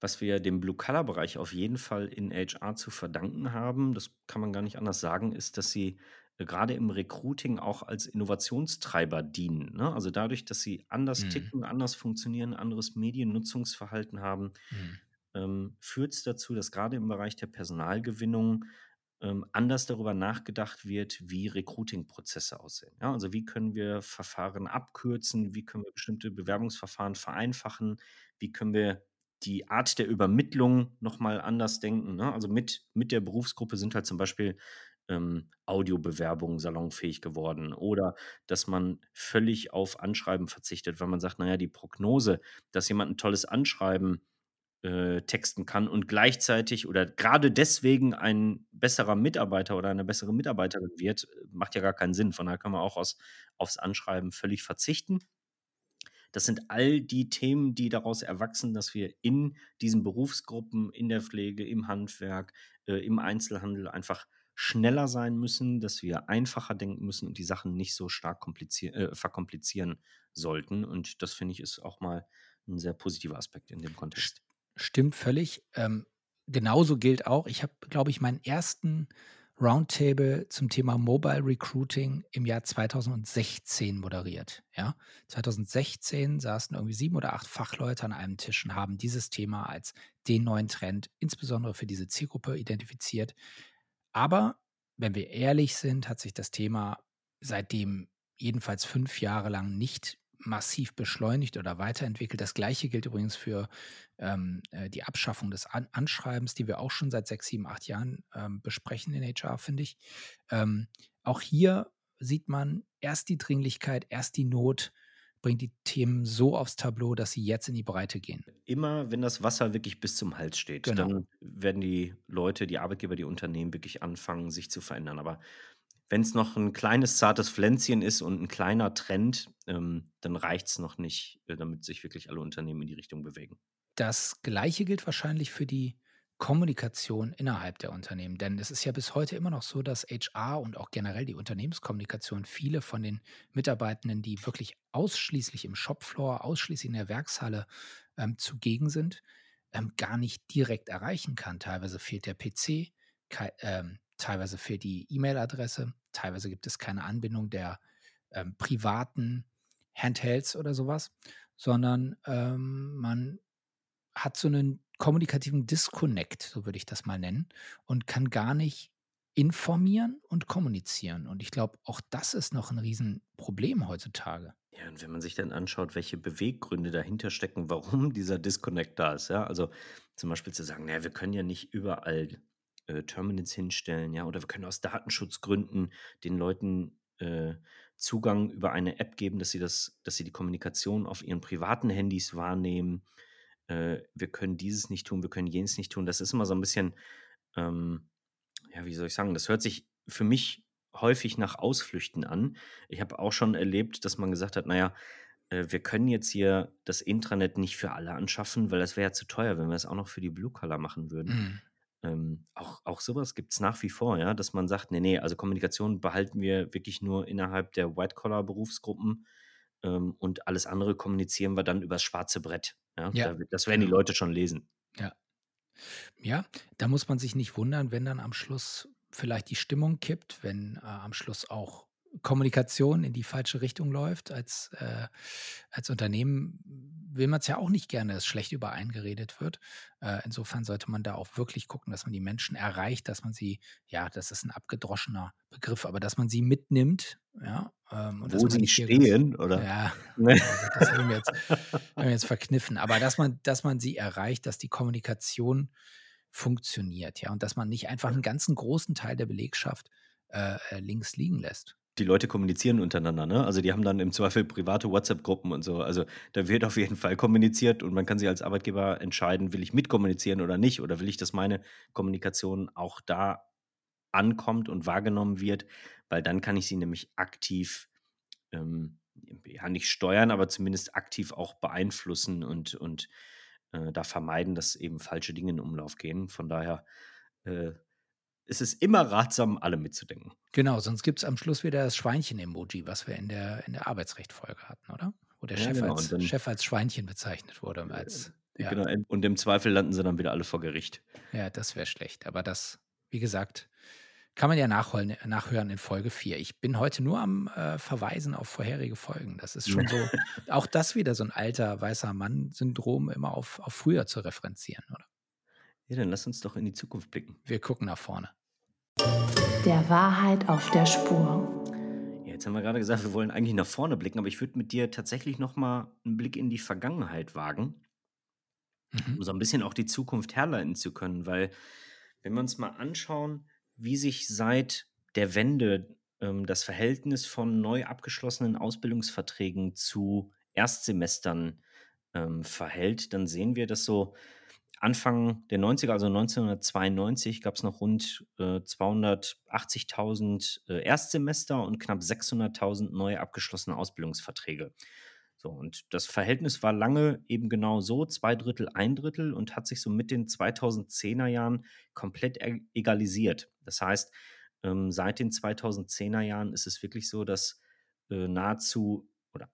Was wir dem Blue-Color-Bereich auf jeden Fall in HR zu verdanken haben, das kann man gar nicht anders sagen, ist, dass sie äh, gerade im Recruiting auch als Innovationstreiber dienen. Ne? Also dadurch, dass sie anders mhm. ticken, anders funktionieren, anderes Mediennutzungsverhalten haben, mhm ähm, führt es dazu, dass gerade im Bereich der Personalgewinnung ähm, anders darüber nachgedacht wird, wie Recruiting-Prozesse aussehen. Ja, also wie können wir Verfahren abkürzen, wie können wir bestimmte Bewerbungsverfahren vereinfachen, wie können wir die Art der Übermittlung nochmal anders denken. Ne? Also mit, mit der Berufsgruppe sind halt zum Beispiel ähm, Audiobewerbungen salonfähig geworden oder dass man völlig auf Anschreiben verzichtet, weil man sagt, naja, die Prognose, dass jemand ein tolles Anschreiben äh, texten kann und gleichzeitig oder gerade deswegen ein besserer Mitarbeiter oder eine bessere Mitarbeiterin wird, macht ja gar keinen Sinn. Von daher kann man auch aus, aufs Anschreiben völlig verzichten. Das sind all die Themen, die daraus erwachsen, dass wir in diesen Berufsgruppen, in der Pflege, im Handwerk, äh, im Einzelhandel einfach schneller sein müssen, dass wir einfacher denken müssen und die Sachen nicht so stark äh, verkomplizieren sollten. Und das finde ich ist auch mal ein sehr positiver Aspekt in dem Kontext. Stimmt völlig. Ähm, genauso gilt auch, ich habe, glaube ich, meinen ersten Roundtable zum Thema Mobile Recruiting im Jahr 2016 moderiert. Ja? 2016 saßen irgendwie sieben oder acht Fachleute an einem Tisch und haben dieses Thema als den neuen Trend, insbesondere für diese Zielgruppe, identifiziert. Aber wenn wir ehrlich sind, hat sich das Thema seitdem jedenfalls fünf Jahre lang nicht massiv beschleunigt oder weiterentwickelt. Das gleiche gilt übrigens für ähm, äh, die Abschaffung des An Anschreibens, die wir auch schon seit sechs, sieben, acht Jahren ähm, besprechen in HR, finde ich. Ähm, auch hier sieht man erst die Dringlichkeit, erst die Not, bringt die Themen so aufs Tableau, dass sie jetzt in die Breite gehen. Immer wenn das Wasser wirklich bis zum Hals steht, genau. dann werden die Leute, die Arbeitgeber, die Unternehmen wirklich anfangen, sich zu verändern. Aber wenn es noch ein kleines, zartes Pflänzchen ist und ein kleiner Trend, ähm, dann reicht es noch nicht, äh, damit sich wirklich alle Unternehmen in die Richtung bewegen. Das Gleiche gilt wahrscheinlich für die Kommunikation innerhalb der Unternehmen. Denn es ist ja bis heute immer noch so, dass HR und auch generell die Unternehmenskommunikation viele von den Mitarbeitenden, die wirklich ausschließlich im Shopfloor, ausschließlich in der Werkshalle ähm, zugegen sind, ähm, gar nicht direkt erreichen kann. Teilweise fehlt der PC, ähm, Teilweise fehlt die E-Mail-Adresse, teilweise gibt es keine Anbindung der ähm, privaten Handhelds oder sowas, sondern ähm, man hat so einen kommunikativen Disconnect, so würde ich das mal nennen, und kann gar nicht informieren und kommunizieren. Und ich glaube, auch das ist noch ein Riesenproblem heutzutage. Ja, und wenn man sich dann anschaut, welche Beweggründe dahinter stecken, warum [LAUGHS] dieser Disconnect da ist, ja, also zum Beispiel zu sagen, naja, wir können ja nicht überall äh, Terminals hinstellen, ja, oder wir können aus Datenschutzgründen den Leuten äh, Zugang über eine App geben, dass sie das dass sie die Kommunikation auf ihren privaten Handys wahrnehmen. Äh, wir können dieses nicht tun, wir können jenes nicht tun. Das ist immer so ein bisschen, ähm, ja, wie soll ich sagen, das hört sich für mich häufig nach Ausflüchten an. Ich habe auch schon erlebt, dass man gesagt hat: „Na ja, äh, wir können jetzt hier das Intranet nicht für alle anschaffen, weil das wäre ja zu teuer, wenn wir es auch noch für die Blue Collar machen würden.“ Mhm. Ähm, auch auch so was gibt's nach wie vor, ja, dass man sagt: „Ne, ne, also Kommunikation behalten wir wirklich nur innerhalb der White-Collar-Berufsgruppen, ähm, und alles andere kommunizieren wir dann übers schwarze Brett“, ja? Ja, Da das werden die genau. Leute schon lesen. Ja. Ja, da muss man sich nicht wundern, wenn dann am Schluss vielleicht die Stimmung kippt, wenn, äh, am Schluss auch Kommunikation in die falsche Richtung läuft. Als, äh als Unternehmen will man's ja auch nicht gerne, dass schlecht über einen geredet wird. Äh, insofern sollte man da auch wirklich gucken, dass man die Menschen erreicht, dass man sie ja, das ist 'n abgedroschener Begriff, aber dass man sie mitnimmt, ja, ähm, und Wo man sie stehen, oder? ja, Ne? ja gut, das habe ich mir jetzt habe ich mir jetzt verkniffen. Aber dass man dass man sie erreicht, dass die Kommunikation funktioniert, ja, und dass man nicht einfach 'n ganzen großen Teil der Belegschaft, äh, äh, links liegen lässt. Die Leute kommunizieren untereinander, ne? Also, die haben dann im Zweifel private WhatsApp-Gruppen und so. Also, da wird auf jeden Fall kommuniziert und man kann sich als Arbeitgeber entscheiden: „Will ich mitkommunizieren oder nicht? Oder will ich, dass meine Kommunikation auch da ankommt und wahrgenommen wird?“ Weil dann kann ich sie nämlich aktiv, ähm, ja, nicht steuern, aber zumindest aktiv auch beeinflussen und und, äh, da vermeiden, dass eben falsche Dinge in Umlauf gehen. Von daher, äh, ist es immer ratsam, alle mitzudenken. Genau, sonst gibt's am Schluss wieder das Schweinchen-Emoji, was wir in der in der Arbeitsrecht-Folge hatten, oder? Wo der Ja, Chef genau. Als dann Chef als Schweinchen bezeichnet wurde, als Äh, ja. genau, en und im Zweifel landen sie dann wieder alle vor Gericht. Ja, das wäre schlecht. Aber das, wie gesagt, kann man ja nachholen äh, nachhören in Folge 4. Ich bin heute nur am, äh, Verweisen auf vorherige Folgen. Das ist schon so [LAUGHS] auch das wieder so 'n alter weißer Mann-Syndrom, immer auf auf früher zu referenzieren, oder? Ja, dann lass uns doch in die Zukunft blicken. Wir gucken nach vorne. Der Wahrheit auf der Spur. Ja, jetzt haben wir grade gesagt, wir wollen eigentlich nach vorne blicken, aber ich würde mit dir tatsächlich noch mal 'n Blick in die Vergangenheit wagen Mhm. um so 'n bisschen auch die Zukunft herleiten zu können. Weil, wenn wir uns mal anschauen, wie sich seit der Wende, ähm, das Verhältnis von neu abgeschlossenen Ausbildungsverträgen zu Erstsemestern, ähm, verhält, dann sehen wir, dass so Anfang der 90er, also 1992, gab's noch rund, äh, 280.000, äh, Erstsemester und knapp 600.000 neu abgeschlossene Ausbildungsverträge. So, und das Verhältnis war lange eben genau so, 2/3, 1/3 und hat sich so mit den 2010er Jahren komplett e egalisiert. Das heißt, ähm, seit den 2010er Jahren ist es wirklich so, dass, äh, nahezu oder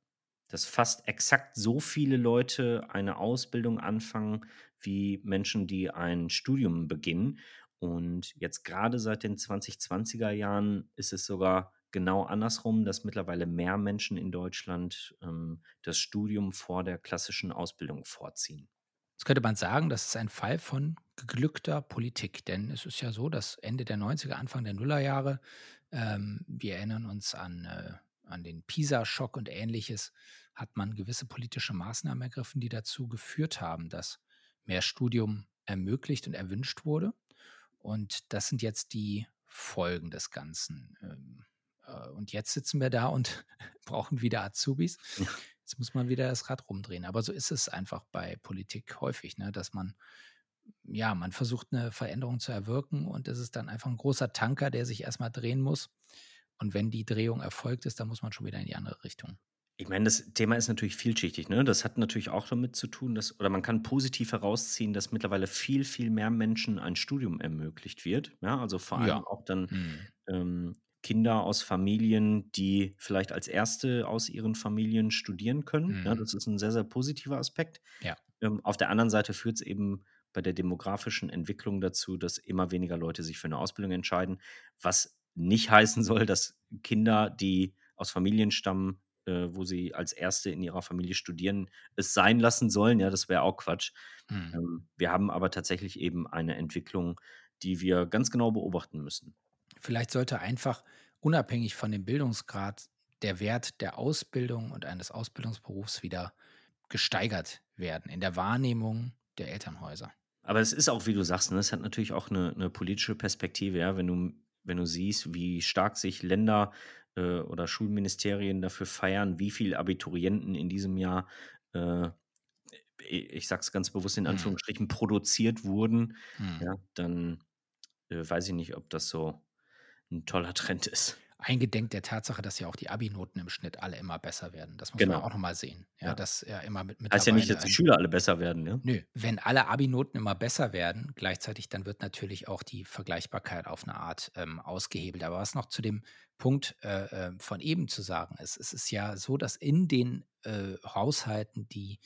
dass fast exakt so viele Leute eine Ausbildung anfangen wie Menschen, die ein Studium beginnen. Und jetzt grade seit den 2020er Jahren ist es sogar genau andersrum, dass mittlerweile mehr Menschen in Deutschland, ähm, das Studium vor der klassischen Ausbildung vorziehen. Jetzt könnte man sagen, das ist ein Fall von geglückter Politik, denn es ist ja so, dass Ende der 90er, Anfang der Nullerjahre ähm, wir erinnern uns an, äh an den PISA-Schock und Ähnliches, hat man gewisse politische Maßnahmen ergriffen, die dazu geführt haben, dass mehr Studium ermöglicht und erwünscht wurde. Und das sind jetzt die Folgen des Ganzen. Ähm, äh, und jetzt sitzen wir da und [LAUGHS] brauchen wieder Azubis. Jetzt muss man wieder das Rad rumdrehen. Aber so ist es einfach bei Politik häufig, ne, dass man ja, man versucht 'ne Veränderung zu erwirken und das ist dann einfach 'n großer Tanker, der sich erst mal drehen muss. Und wenn die Drehung erfolgt ist, dann muss man schon wieder in die andere Richtung. Ich meine, das Thema ist natürlich vielschichtig, ne? Das hat natürlich auch damit zu tun, dass oder man kann positiv herausziehen, dass mittlerweile viel, viel mehr Menschen ein Studium ermöglicht wird, ja? Also, vor allem Ja. auch dann, Mhm. ähm, Kinder aus Familien, die vielleicht als 1. aus ihren Familien studieren können, ja? Mhm. Das ist 'n sehr, sehr positiver Aspekt. Ja. Ähm, auf der anderen Seite führt's eben bei der demografischen Entwicklung dazu, dass immer weniger Leute sich für 'ne Ausbildung entscheiden, was nicht [LAUGHS] heißen soll, dass Kinder, die aus Familien stammen, äh, wo sie als 1. in ihrer Familie studieren, es sein lassen sollen, ja, das wäre auch Quatsch. Mhm. Ähm, wir haben aber tatsächlich eben eine Entwicklung, die wir ganz genau beobachten müssen. Vielleicht sollte einfach unabhängig von dem Bildungsgrad der Wert der Ausbildung und eines Ausbildungsberufs wieder gesteigert werden in der Wahrnehmung der Elternhäuser. Aber es ist auch, wie du sagst, ne, es hat natürlich auch 'ne 'ne politische Perspektive, ja? Wenn du wenn du siehst, wie stark sich Länder äh, oder Schulministerien dafür feiern, wie viele Abiturienten in diesem Jahr, äh, ich sage es ganz bewusst in Mhm. Anführungsstrichen, produziert wurden, Mhm. ja, dann äh, weiß ich nicht, ob das so ein toller Trend ist. Eingedenk der Tatsache, dass ja auch die Abi-Noten im Schnitt alle immer besser werden. Das muss man Genau. auch noch mal sehen. Ja, Ja. dass ja immer mit Heißt ja nicht, dass die Schüler alle besser werden, ja? Nö, wenn alle Abi-Noten immer besser werden, gleichzeitig, dann wird natürlich auch die Vergleichbarkeit auf eine Art, ähm, ausgehebelt. Aber was noch zu dem Punkt, äh, ähm, von eben zu sagen ist, es ist ja so, dass in den, äh, Haushalten, die,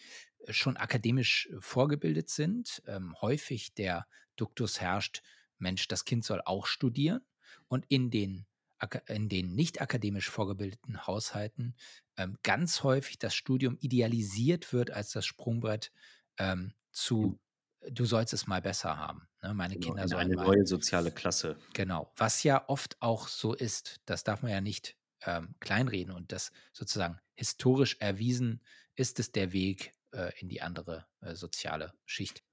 schon akademisch vorgebildet sind, ähm, häufig der Duktus herrscht: „Mensch, das Kind soll auch studieren.“ Und in den in den nicht akademisch vorgebildeten Haushalten, ähm, ganz häufig das Studium idealisiert wird als das Sprungbrett, ähm, zu äh, „Du sollst es mal besser haben“, ne? „Meine genau, Kinder in sollen eine mal“ neue soziale Klasse. Genau, was ja oft auch so ist. Das darf man ja nicht, ähm, kleinreden und das sozusagen historisch erwiesen ist es der Weg, äh, in die andere, äh, soziale Schicht.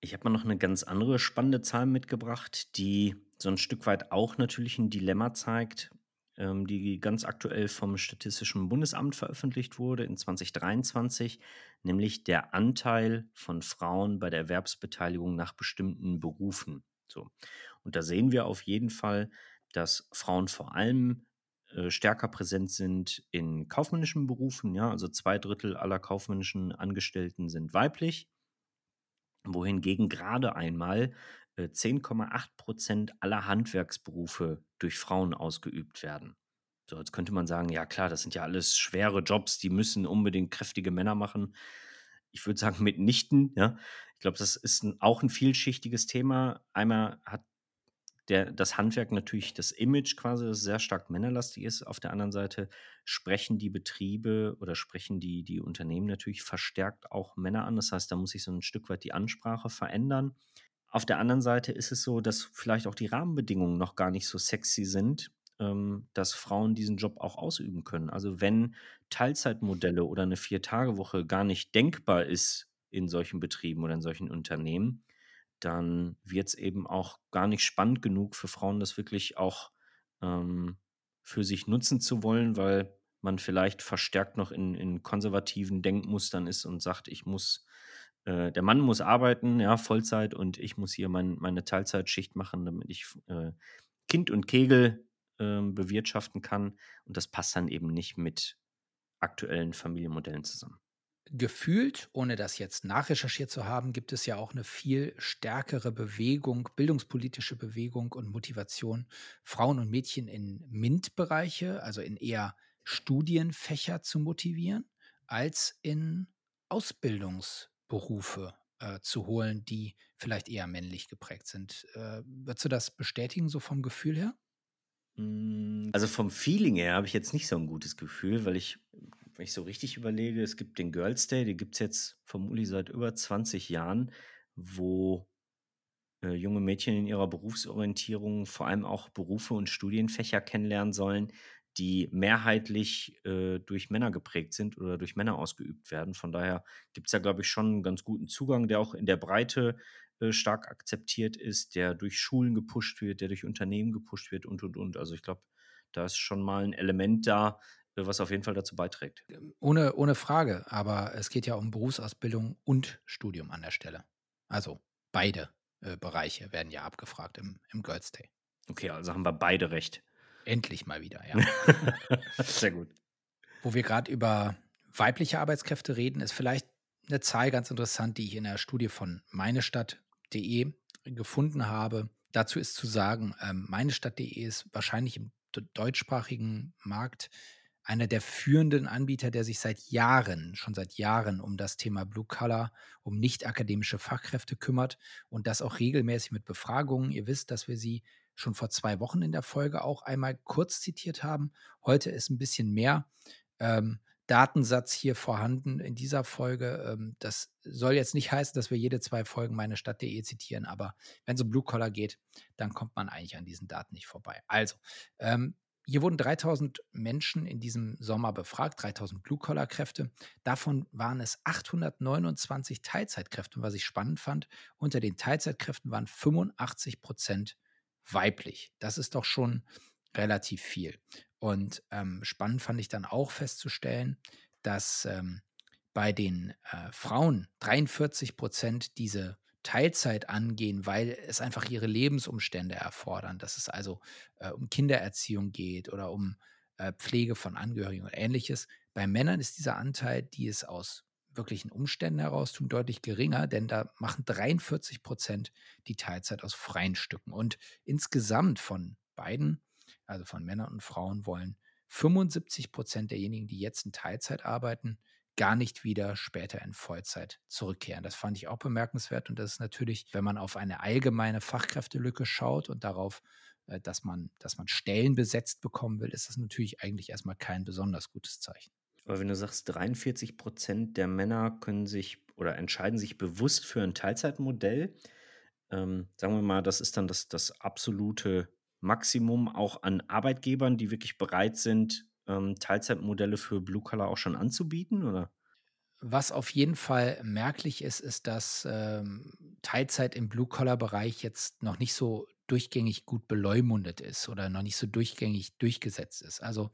Ich habe mal noch eine ganz andere spannende Zahl mitgebracht, die so ein Stück weit auch natürlich ein Dilemma zeigt, ähm, die ganz aktuell vom Statistischen Bundesamt veröffentlicht wurde in 2023, nämlich der Anteil von Frauen bei der Erwerbsbeteiligung nach bestimmten Berufen. So. Und da sehen wir auf jeden Fall, dass Frauen vor allem, äh, stärker präsent sind in kaufmännischen Berufen, ja, also 2 Drittel aller kaufmännischen Angestellten sind weiblich wohingegen gerade einmal äh, 10,8% aller Handwerksberufe durch Frauen ausgeübt werden. So, jetzt könnte man sagen, ja klar, das sind ja alles schwere Jobs, die müssen unbedingt kräftige Männer machen. Ich würde sagen, mitnichten, ja. Ich glaube, das ist 'n auch ein vielschichtiges Thema. Einmal hat der das Handwerk natürlich das Image quasi, das sehr stark männerlastig ist. Auf der anderen Seite sprechen die Betriebe oder sprechen die die Unternehmen natürlich verstärkt auch Männer an. Das heißt, da muss sich so ein Stück weit die Ansprache verändern. Auf der anderen Seite ist es so, dass vielleicht auch die Rahmenbedingungen noch gar nicht so sexy sind, ähm, dass Frauen diesen Job auch ausüben können. Also, wenn Teilzeitmodelle oder eine Vier-Tage-Woche gar nicht denkbar ist in solchen Betrieben oder in solchen Unternehmen, dann wird es eben auch gar nicht spannend genug für Frauen, das wirklich auch, ähm, für sich nutzen zu wollen, weil man vielleicht verstärkt noch in in konservativen Denkmustern ist und sagt: „Ich muss äh, der Mann muss arbeiten, ja, Vollzeit und ich muss hier mein meine Teilzeitschicht machen, damit ich äh, Kind und Kegel, ähm, bewirtschaften kann.“ Und das passt dann eben nicht mit aktuellen Familienmodellen zusammen. Gefühlt, ohne das jetzt nachrecherchiert zu haben, gibt es ja auch eine viel stärkere Bewegung, bildungspolitische Bewegung und Motivation, Frauen und Mädchen in MINT-Bereiche, also in eher Studienfächer zu motivieren, als in Ausbildungsberufe, äh, zu holen, die vielleicht eher männlich geprägt sind. Äh, würdest du das bestätigen, so vom Gefühl her? Hm, also, vom Feeling her habe ich jetzt nicht so ein gutes Gefühl, weil ich wenn ich so richtig überlege, es gibt den Girls' Day, den gibt's jetzt vermutlich seit über 20 Jahren, wo, äh, junge Mädchen in ihrer Berufsorientierung vor allem auch Berufe und Studienfächer kennenlernen sollen, die mehrheitlich, äh, durch Männer geprägt sind oder durch Männer ausgeübt werden. Von daher gibt's da, glaube ich, schon 'n ganz guten Zugang, der auch in der Breite, äh, stark akzeptiert ist, der durch Schulen gepusht wird, der durch Unternehmen gepusht wird und, und, und. Also, ich glaube, da ist schon mal ein Element da, was auf jeden Fall dazu beiträgt. Ohne ohne Frage, aber es geht ja um Berufsausbildung und Studium an der Stelle. Also, beide, äh, Bereiche werden ja abgefragt im im Girls' Day. Okay, also haben wir beide recht. Endlich mal wieder, ja. [LAUGHS] Sehr gut. Wo wir gerade über weibliche Arbeitskräfte reden, ist vielleicht eine Zahl ganz interessant, die ich in der Studie von meinestadt.de gefunden habe. Dazu ist zu sagen, ähm, meinestadt.de ist wahrscheinlich im deutschsprachigen Markt einer der führenden Anbieter, der sich seit Jahren schon seit Jahren um das Thema Blue Collar, um nicht-akademische Fachkräfte kümmert und das auch regelmäßig mit Befragungen. Ihr wisst, dass wir sie schon vor 2 Wochen in der Folge auch einmal kurz zitiert haben. Heute ist ein bisschen mehr, ähm, Datensatz hier vorhanden in dieser Folge. Ähm, das soll jetzt nicht heißen, dass wir jede 2 Folgen meinestadt.de zitieren, aber wenn es um Blue Collar geht, dann kommt man eigentlich an diesen Daten nicht vorbei. Also, ähm, hier wurden 3.000 Menschen in diesem Sommer befragt, 3.000 Blue-Collar-Kräfte. Davon waren es 829 Teilzeitkräfte. Und was ich spannend fand, unter den Teilzeitkräften waren 85 Prozent weiblich. Das ist doch schon relativ viel. Und ähm, spannend fand ich dann auch festzustellen, dass ähm, bei den äh, Frauen 43 Prozent diese Teilzeit angehen, weil es einfach ihre Lebensumstände erfordern, dass es also äh, um Kindererziehung geht oder um äh, Pflege von Angehörigen und ähnliches. Bei Männern ist dieser Anteil, die es aus wirklichen Umständen heraus tun, deutlich geringer, denn da machen 43 Prozent die Teilzeit aus freien Stücken. Und insgesamt von beiden, also von Männern und Frauen, wollen 75 Prozent derjenigen, die jetzt in Teilzeit arbeiten, gar nicht wieder später in Vollzeit zurückkehren. Das fand ich auch bemerkenswert und das ist natürlich, wenn man auf eine allgemeine Fachkräftelücke schaut und darauf, äh, dass man, dass man Stellen besetzt bekommen will, ist das natürlich eigentlich erstmal kein besonders gutes Zeichen. Aber wenn du sagst, 43 Prozent der Männer können sich oder entscheiden sich bewusst für ein Teilzeitmodell, ähm, sagen wir mal, das ist dann das, das absolute Maximum auch an Arbeitgebern, die wirklich bereit sind, ähm, Teilzeitmodelle für Blue Collar auch schon anzubieten, oder? Was auf jeden Fall merklich ist, ist, dass ähm, Teilzeit im Blue-Collar-Bereich jetzt noch nicht so durchgängig gut beleumundet ist oder noch nicht so durchgängig durchgesetzt ist. Also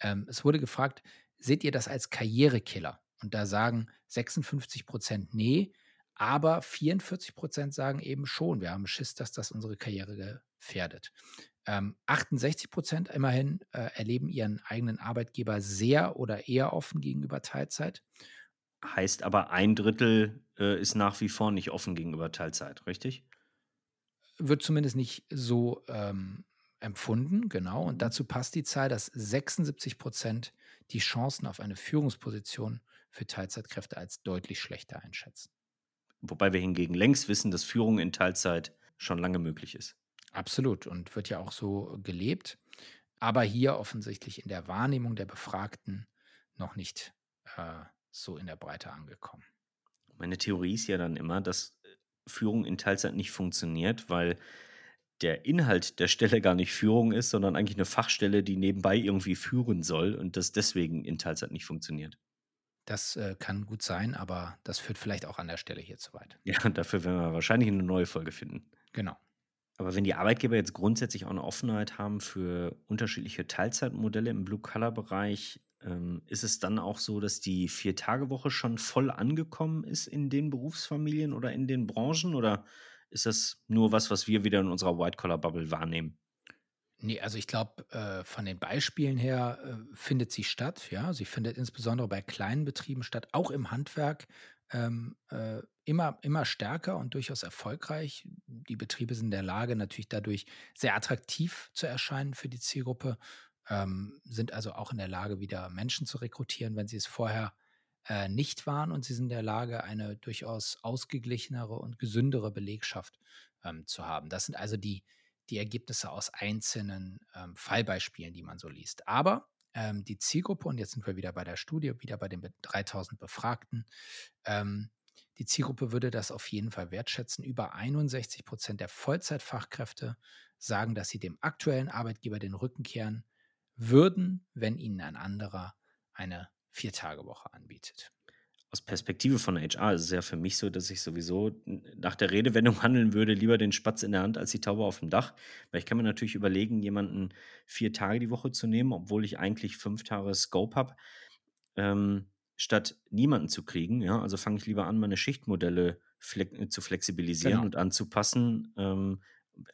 ähm, es wurde gefragt, seht ihr das als Karrierekiller? Und da sagen 56 Prozent nee, aber 44 Prozent sagen eben schon, wir haben Schiss, dass das unsere Karriere gefährdet. Ähm, 68 Prozent immerhin äh, erleben ihren eigenen Arbeitgeber sehr oder eher offen gegenüber Teilzeit. Heißt aber, ein Drittel äh, ist nach wie vor nicht offen gegenüber Teilzeit, richtig? Wird zumindest nicht so ähm, empfunden, genau. Und mhm. dazu passt die Zahl, dass 76 Prozent die Chancen auf eine Führungsposition für Teilzeitkräfte als deutlich schlechter einschätzen. Wobei wir hingegen längst wissen, dass Führung in Teilzeit schon lange möglich ist. Absolut und wird ja auch so gelebt. Aber hier offensichtlich in der Wahrnehmung der Befragten noch nicht äh, so in der Breite angekommen. Meine Theorie ist ja dann immer, dass äh, Führung in Teilzeit nicht funktioniert, weil der Inhalt der Stelle gar nicht Führung ist, sondern eigentlich eine Fachstelle, die nebenbei irgendwie führen soll und das deswegen in Teilzeit nicht funktioniert. Das äh, kann gut sein, aber das führt vielleicht auch an der Stelle hier zu weit. Ja, [LAUGHS] dafür werden wir wahrscheinlich eine neue Folge finden. Genau. Aber wenn die Arbeitgeber jetzt grundsätzlich auch eine Offenheit haben für unterschiedliche Teilzeitmodelle im Blue-Color-Bereich, ähm, ist es dann auch so, dass die Vier-Tage-Woche schon voll angekommen ist in den Berufsfamilien oder in den Branchen? Oder ist das nur was, was wir wieder in unserer White-Collar-Bubble wahrnehmen? Nee, also ich glaube, äh, von den Beispielen her äh, findet sie statt. Ja, sie findet insbesondere bei kleinen Betrieben statt, auch im Handwerk ähm, äh, immer, immer stärker und durchaus erfolgreich. Die Betriebe sind in der Lage, natürlich dadurch sehr attraktiv zu erscheinen für die Zielgruppe, ähm, sind also auch in der Lage, wieder Menschen zu rekrutieren, wenn sie es vorher äh, nicht waren. Und sie sind in der Lage, eine durchaus ausgeglichenere und gesündere Belegschaft ähm, zu haben. Das sind also die, die Ergebnisse aus einzelnen ähm, Fallbeispielen, die man so liest. Aber ähm, die Zielgruppe, und jetzt sind wir wieder bei der Studie, wieder bei den 3000 Befragten, ähm, die Zielgruppe würde das auf jeden Fall wertschätzen. Über 61 Prozent der Vollzeitfachkräfte sagen, dass sie dem aktuellen Arbeitgeber den Rücken kehren würden, wenn ihnen ein anderer eine Viertagewoche anbietet aus Perspektive von HR ist es ja für mich so, dass ich sowieso nach der Redewendung [LAUGHS] handeln würde, lieber den Spatz in der Hand als die Taube auf dem Dach. Weil ich kann mir natürlich überlegen, jemanden vier Tage die Woche zu nehmen, obwohl ich eigentlich fünf Tage Scope habe, ähm, statt niemanden zu kriegen. Ja, also fange ich lieber an, meine Schichtmodelle fle zu flexibilisieren genau. und anzupassen. Ähm,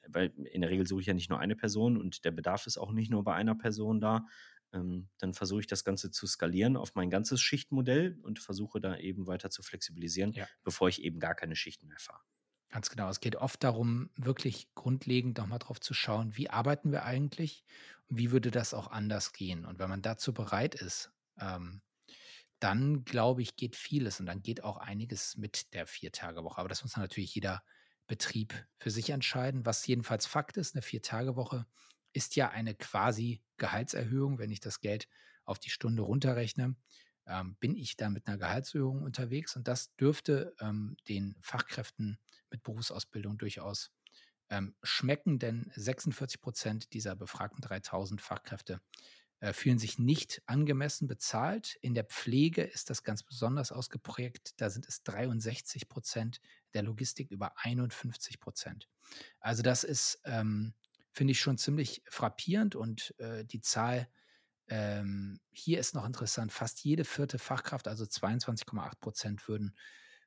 weil in der Regel suche ich ja nicht nur eine Person und der Bedarf ist auch nicht nur bei einer Person da, ähm, dann versuche ich das Ganze zu skalieren auf mein ganzes Schichtmodell und versuche da eben weiter zu flexibilisieren, ja. bevor ich eben gar keine Schichten mehr fahre. Ganz genau. Es geht oft darum, wirklich grundlegend nochmal drauf zu schauen, wie arbeiten wir eigentlich und wie würde das auch anders gehen. Und wenn man dazu bereit ist, ähm, dann glaube ich, geht vieles und dann geht auch einiges mit der Vier-Tage-Woche. Aber das muss natürlich jeder Betrieb für sich entscheiden. Was jedenfalls Fakt ist, eine Vier-Tage-Woche ist ja eine quasi Gehaltserhöhung. Wenn ich das Geld auf die Stunde runterrechne, ähm, bin ich da mit einer Gehaltserhöhung unterwegs. Und das dürfte ähm, den Fachkräften mit Berufsausbildung durchaus ähm, schmecken, denn 46 Prozent dieser befragten 3000 Fachkräfte äh, fühlen sich nicht angemessen bezahlt. In der Pflege ist das ganz besonders ausgeprägt. Da sind es 63 Prozent, der Logistik über 51 Prozent. Also das ist ähm, finde ich schon ziemlich frappierend und äh, die Zahl ähm, hier ist noch interessant, fast jede vierte Fachkraft, also 22,8 Prozent, würden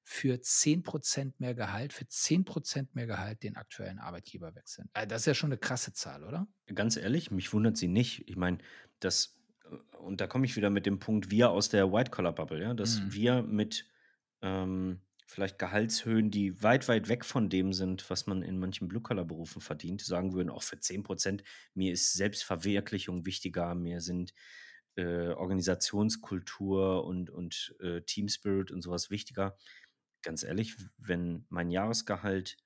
für 10 Prozent mehr Gehalt, für 10 Prozent mehr Gehalt den aktuellen Arbeitgeber wechseln. Äh, das ist ja schon eine krasse Zahl, oder? Ganz ehrlich, mich wundert sie nicht. Ich meine, das, äh, und da komme ich wieder mit dem Punkt, wir aus der White-Collar-Bubble, ja, dass Mhm. wir mit ähm, vielleicht Gehaltshöhen, die weit, weit weg von dem sind, was man in manchen Blue-Collar-Berufen verdient, sagen würden, auch für 10 Prozent, mir ist Selbstverwirklichung wichtiger, mir sind äh, Organisationskultur und, und äh, Team Spirit und sowas wichtiger. Ganz ehrlich, wenn mein Jahresgehalt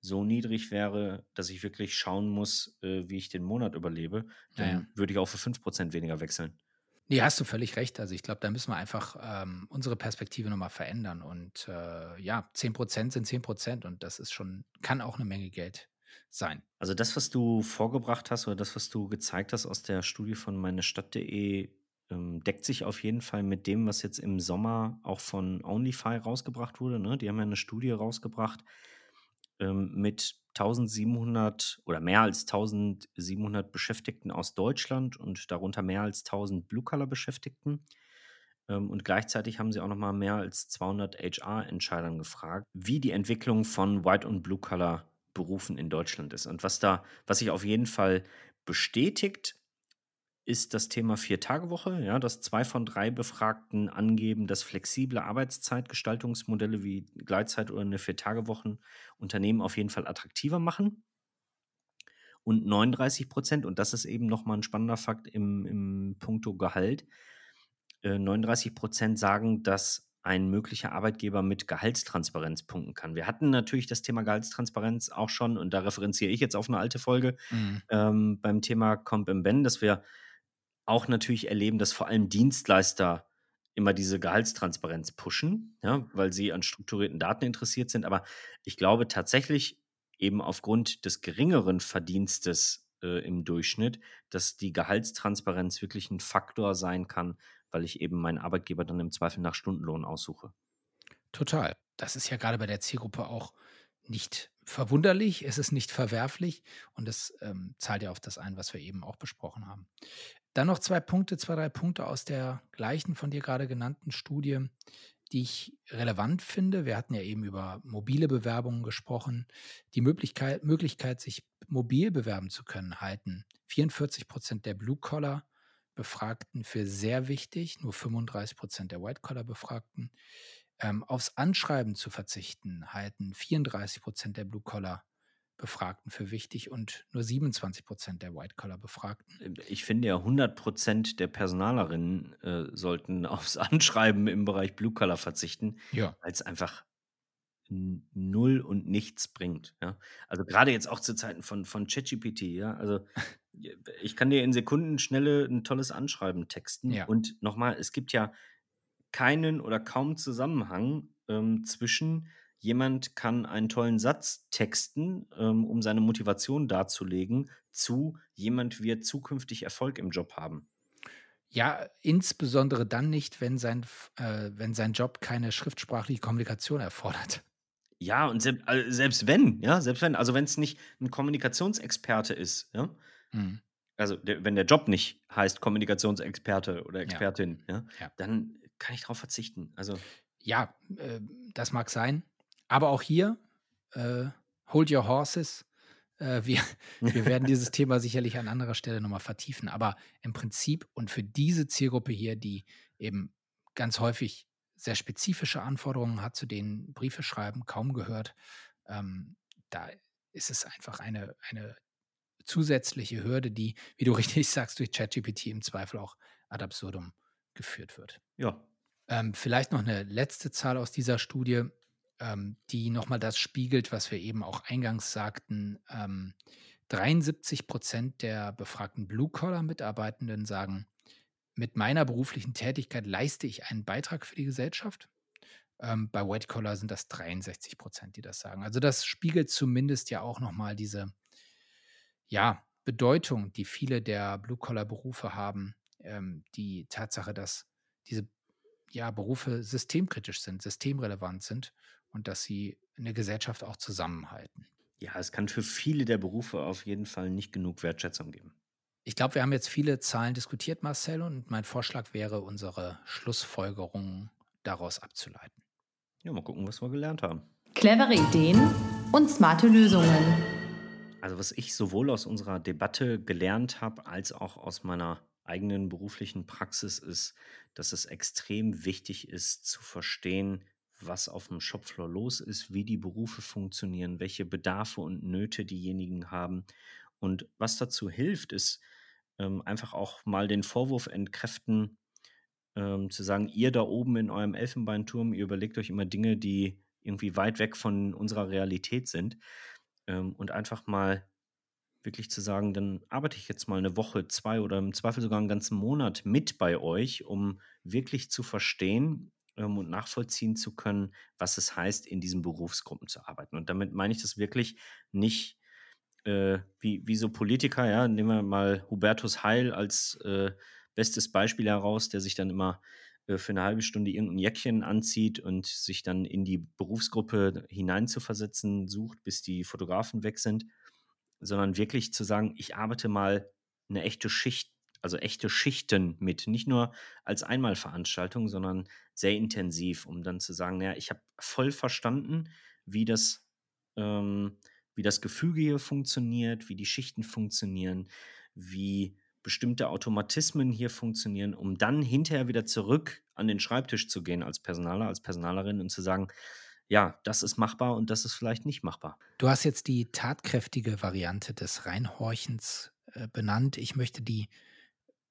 so niedrig wäre, dass ich wirklich schauen muss, äh, wie ich den Monat überlebe, Ja, dann ja. würde ich auch für 5 Prozent weniger wechseln. Nee, hast du völlig recht. Also ich glaube, da müssen wir einfach ähm, unsere Perspektive nochmal verändern. Und äh, ja, 10 Prozent sind 10 Prozent und das ist schon, kann auch eine Menge Geld sein. Also das, was du vorgebracht hast oder das, was du gezeigt hast aus der Studie von meinestadt.de, ähm, deckt sich auf jeden Fall mit dem, was jetzt im Sommer auch von OnlyFi rausgebracht wurde. Ne? Die haben ja eine Studie rausgebracht ähm, mit 1700 oder mehr als 1700 Beschäftigten aus Deutschland und darunter mehr als 1000 Blue-Collar-Beschäftigten. Ähm, und gleichzeitig haben sie auch noch mal mehr als 200 HR-Entscheidern gefragt, wie die Entwicklung von White- und Blue-Collar-Berufen in Deutschland ist. Und was da, was sich auf jeden Fall bestätigt, ist das Thema Vier-Tage-Woche, ja, dass zwei von drei Befragten angeben, dass flexible Arbeitszeitgestaltungsmodelle wie Gleitzeit oder eine Vier-Tage-Wochen Unternehmen auf jeden Fall attraktiver machen. Und 39 Prozent, und das ist eben nochmal ein spannender Fakt im, im Punkto Gehalt, äh, 39 Prozent sagen, dass ein möglicher Arbeitgeber mit Gehaltstransparenz punkten kann. Wir hatten natürlich das Thema Gehaltstransparenz auch schon, und da referenziere ich jetzt auf eine alte Folge, Mhm. ähm, beim Thema Comp Ben, dass wir auch natürlich erleben, dass vor allem Dienstleister immer diese Gehaltstransparenz pushen, ja, weil sie an strukturierten Daten interessiert sind. Aber ich glaube tatsächlich eben aufgrund des geringeren Verdienstes äh, im Durchschnitt, dass die Gehaltstransparenz wirklich ein Faktor sein kann, weil ich eben meinen Arbeitgeber dann im Zweifel nach Stundenlohn aussuche. Total. Das ist ja gerade bei der Zielgruppe auch nicht verwunderlich, es ist nicht verwerflich und das ähm, zahlt ja auf das ein, was wir eben auch besprochen haben. Dann noch zwei Punkte, zwei, drei Punkte aus der gleichen von dir gerade genannten Studie, die ich relevant finde. Wir hatten ja eben über mobile Bewerbungen gesprochen. Die Möglichkeit, Möglichkeit sich mobil bewerben zu können, halten 44 Prozent der Blue-Collar-Befragten für sehr wichtig, nur 35 Prozent der White-Collar-Befragten. Ähm, aufs Anschreiben zu verzichten, halten 34 Prozent der Blue-Collar-Befragten für wichtig und nur 27 Prozent der White-Collar-Befragten. Ich finde ja, 100 Prozent der Personalerinnen äh, sollten [LAUGHS] aufs Anschreiben im Bereich Blue Collar verzichten, Ja. weil es einfach null und nichts bringt. Ja? Also gerade jetzt auch zu Zeiten von, von ChatGPT, ja. Also [LAUGHS] ich kann dir in Sekundenschnelle ein tolles Anschreiben texten. Ja. Und nochmal, es gibt ja keinen oder kaum Zusammenhang ähm, zwischen jemand kann einen tollen Satz texten, ähm, um seine Motivation darzulegen, zu jemand wird zukünftig Erfolg im Job haben. Ja, insbesondere dann nicht, wenn sein, äh, wenn sein Job keine schriftsprachliche Kommunikation erfordert. Ja, und selbst, also selbst wenn, ja, selbst wenn, also wenn es nicht ein Kommunikationsexperte ist, ja, Mhm. also der, wenn der Job nicht heißt Kommunikationsexperte oder Expertin, ja, Ja. dann kann ich darauf verzichten. Also Ja, äh, das mag sein. Aber auch hier, äh, hold your horses. Äh, wir, [LAUGHS] wir werden dieses Thema sicherlich an anderer Stelle nochmal vertiefen. Aber im Prinzip und für diese Zielgruppe hier, die eben ganz häufig sehr spezifische Anforderungen hat, zu denen Briefe schreiben kaum gehört, ähm, da ist es einfach eine, eine zusätzliche Hürde, die, wie du [LAUGHS] richtig sagst, durch ChatGPT im Zweifel auch ad absurdum geführt wird. ja, Ähm, vielleicht noch eine letzte Zahl aus dieser Studie, ähm, die nochmal das spiegelt, was wir eben auch eingangs sagten. Ähm, 73 Prozent der befragten Blue-Collar-Mitarbeitenden sagen, mit meiner beruflichen Tätigkeit leiste ich einen Beitrag für die Gesellschaft. Ähm, bei White-Collar sind das 63 Prozent, die das sagen. Also das spiegelt zumindest ja auch nochmal diese ja, Bedeutung, die viele der Blue-Collar-Berufe haben, ähm, die Tatsache, dass diese ja, Berufe systemkritisch sind, systemrelevant sind und dass sie eine Gesellschaft auch zusammenhalten. Ja, es kann für viele der Berufe auf jeden Fall nicht genug Wertschätzung geben. Ich glaube, wir haben jetzt viele Zahlen diskutiert, Marcel, und mein Vorschlag wäre, unsere Schlussfolgerungen daraus abzuleiten. Ja, mal gucken, was wir gelernt haben. Clevere Ideen und smarte Lösungen. Also was ich sowohl aus unserer Debatte gelernt habe, als auch aus meiner eigenen beruflichen Praxis ist, dass es extrem wichtig ist zu verstehen, was auf dem Shopfloor los ist, wie die Berufe funktionieren, welche Bedarfe und Nöte diejenigen haben. Und was dazu hilft, ist ähm, einfach auch mal den Vorwurf entkräften, ähm, zu sagen, ihr da oben in eurem Elfenbeinturm, ihr überlegt euch immer Dinge, die irgendwie weit weg von unserer Realität sind. Ähm, und einfach mal wirklich zu sagen, dann arbeite ich jetzt mal eine Woche, zwei oder im Zweifel sogar einen ganzen Monat mit bei euch, um wirklich zu verstehen ähm, und nachvollziehen zu können, was es heißt, in diesen Berufsgruppen zu arbeiten. Und damit meine ich das wirklich nicht äh, wie, wie so Politiker, ja, nehmen wir mal Hubertus Heil als äh, bestes Beispiel heraus, der sich dann immer äh, für eine halbe Stunde irgendein Jäckchen anzieht und sich dann in die Berufsgruppe hineinzuversetzen sucht, bis die Fotografen weg sind, sondern wirklich zu sagen, ich arbeite mal eine echte Schicht, also echte Schichten mit, nicht nur als Einmalveranstaltung, sondern sehr intensiv, um dann zu sagen, naja, ich habe voll verstanden, wie das, ähm, wie das Gefüge hier funktioniert, wie die Schichten funktionieren, wie bestimmte Automatismen hier funktionieren, um dann hinterher wieder zurück an den Schreibtisch zu gehen als Personaler, als Personalerin und zu sagen, ja, das ist machbar und das ist vielleicht nicht machbar. Du hast jetzt die tatkräftige Variante des Reinhorchens äh, benannt. Ich möchte die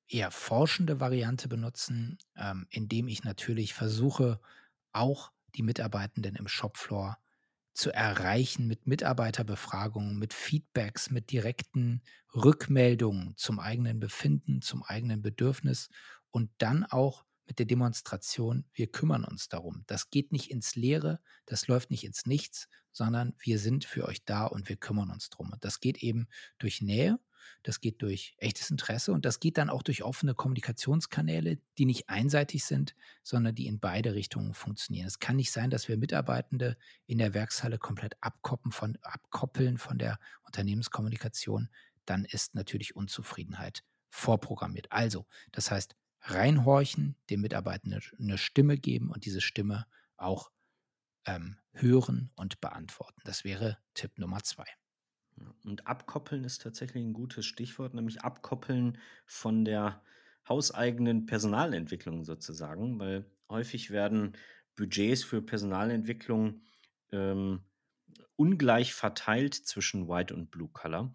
eher forschende Variante benutzen, ähm, indem ich natürlich versuche, auch die Mitarbeitenden im Shopfloor zu erreichen mit Mitarbeiterbefragungen, mit Feedbacks, mit direkten Rückmeldungen zum eigenen Befinden, zum eigenen Bedürfnis und dann auch mit der Demonstration, wir kümmern uns darum. Das geht nicht ins Leere, das läuft nicht ins Nichts, sondern wir sind für euch da und wir kümmern uns drum. Und das geht eben durch Nähe, das geht durch echtes Interesse und das geht dann auch durch offene Kommunikationskanäle, die nicht einseitig sind, sondern die in beide Richtungen funktionieren. Es kann nicht sein, dass wir Mitarbeitende in der Werkshalle komplett abkoppeln von, abkoppeln von der Unternehmenskommunikation. Dann ist natürlich Unzufriedenheit vorprogrammiert. Also, das heißt, reinhorchen, dem Mitarbeitenden eine Stimme geben und diese Stimme auch ähm, hören und beantworten. Das wäre Tipp Nummer zwei. Und abkoppeln ist tatsächlich ein gutes Stichwort, nämlich abkoppeln von der hauseigenen Personalentwicklung sozusagen, weil häufig werden Budgets für Personalentwicklung ähm, ungleich verteilt zwischen White und Blue Color.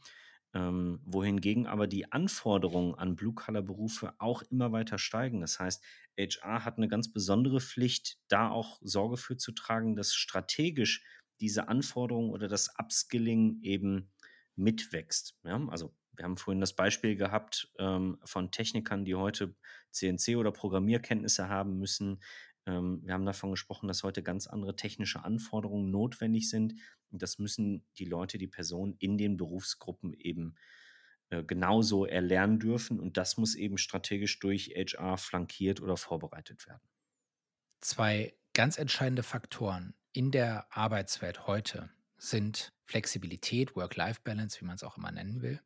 Ähm, wohingegen aber die Anforderungen an Blue-Color-Berufe auch immer weiter steigen. Das heißt, HR hat eine ganz besondere Pflicht, da auch Sorge für zu tragen, dass strategisch diese Anforderungen oder das Upskilling eben mitwächst. Ja? Also wir haben vorhin das Beispiel gehabt ähm, von Technikern, die heute CNC oder Programmierkenntnisse haben müssen. Ähm, wir haben davon gesprochen, dass heute ganz andere technische Anforderungen notwendig sind. Und das müssen die Leute, die Personen in den Berufsgruppen eben äh, genauso erlernen dürfen. Und das muss eben strategisch durch HR flankiert oder vorbereitet werden. Zwei ganz entscheidende Faktoren in der Arbeitswelt heute sind Flexibilität, Work-Life-Balance, wie man es auch immer nennen will,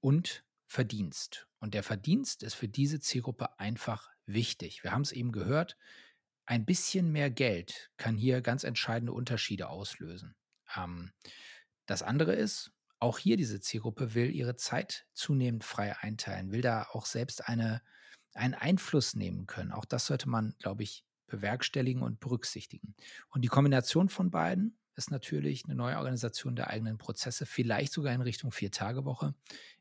und Verdienst. Und der Verdienst ist für diese Zielgruppe einfach wichtig. Wir haben es eben gehört, ein bisschen mehr Geld kann hier ganz entscheidende Unterschiede auslösen. Ähm, das andere ist, auch hier diese Zielgruppe will ihre Zeit zunehmend frei einteilen, will da auch selbst eine, einen Einfluss nehmen können. Auch das sollte man, glaube ich, bewerkstelligen und berücksichtigen. Und die Kombination von beiden ist natürlich eine neue Organisation der eigenen Prozesse, vielleicht sogar in Richtung Vier-Tage-Woche.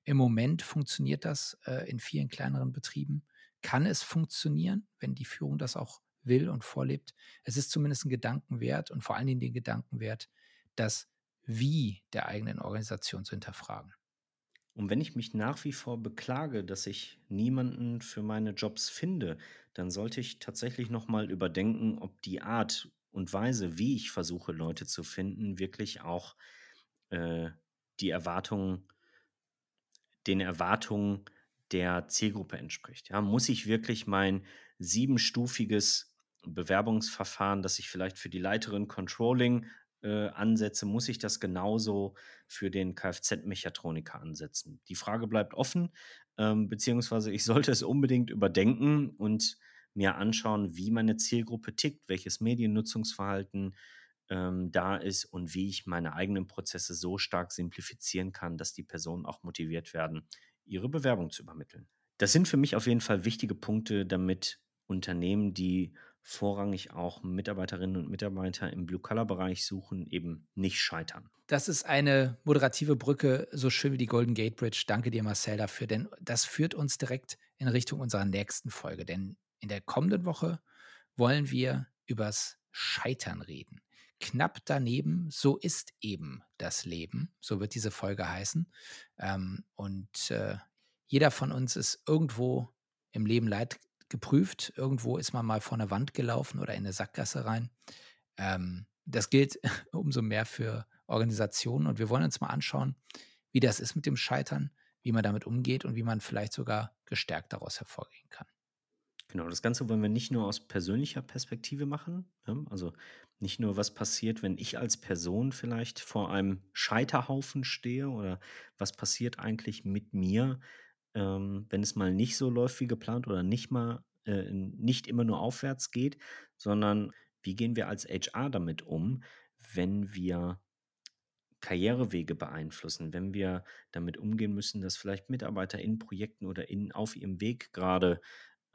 Im Moment funktioniert das äh, in vielen kleineren Betrieben. Kann es funktionieren, wenn die Führung das auch will und vorlebt. Es ist zumindest ein Gedanken wert und vor allen Dingen den Gedanken wert, das Wie der eigenen Organisation zu hinterfragen. Und wenn ich mich nach wie vor beklage, dass ich niemanden für meine Jobs finde, dann sollte ich tatsächlich nochmal überdenken, ob die Art und Weise, wie ich versuche, Leute zu finden, wirklich auch äh, die Erwartungen, den Erwartungen der Zielgruppe entspricht. Ja, muss ich wirklich mein siebenstufiges Bewerbungsverfahren, das ich vielleicht für die Leiterin Controlling äh, ansetze, muss ich das genauso für den Kfz-Mechatroniker ansetzen? Die Frage bleibt offen, ähm, beziehungsweise ich [LAUGHS] sollte es unbedingt überdenken und mir anschauen, wie meine Zielgruppe tickt, welches Mediennutzungsverhalten ähm, da ist und wie ich meine eigenen Prozesse so stark simplifizieren kann, dass die Personen auch motiviert werden, ihre Bewerbung zu übermitteln. Das sind für mich auf jeden Fall wichtige Punkte, damit Unternehmen, die vorrangig auch Mitarbeiterinnen und Mitarbeiter im Blue-Color-Bereich suchen, eben nicht scheitern. Das ist eine moderative Brücke, so schön wie die Golden Gate Bridge. Danke dir, Marcel, dafür, denn das führt uns direkt in Richtung unserer nächsten Folge. Denn in der kommenden Woche wollen wir übers Scheitern reden. Knapp daneben, so ist eben das Leben, so wird diese Folge heißen. Ähm, und äh, jeder von uns ist irgendwo im Leben leid geprüft. Irgendwo ist man mal vor eine Wand gelaufen oder in eine Sackgasse rein. Ähm, das gilt [LAUGHS] umso mehr für Organisationen. Und wir wollen uns mal anschauen, wie das ist mit dem Scheitern, wie man damit umgeht und wie man vielleicht sogar gestärkt daraus hervorgehen kann. Genau, das Ganze wollen wir nicht nur aus persönlicher Perspektive machen. Ja? Also nicht nur, was passiert, wenn ich als Person vielleicht vor einem Scheiterhaufen stehe oder was passiert eigentlich mit mir, ähm, wenn es mal nicht so läuft wie geplant oder nicht mal äh, nicht immer nur aufwärts geht, sondern wie gehen wir als HR damit um, wenn wir Karrierewege beeinflussen, wenn wir damit umgehen müssen, dass vielleicht Mitarbeiter in Projekten oder in, auf ihrem Weg gerade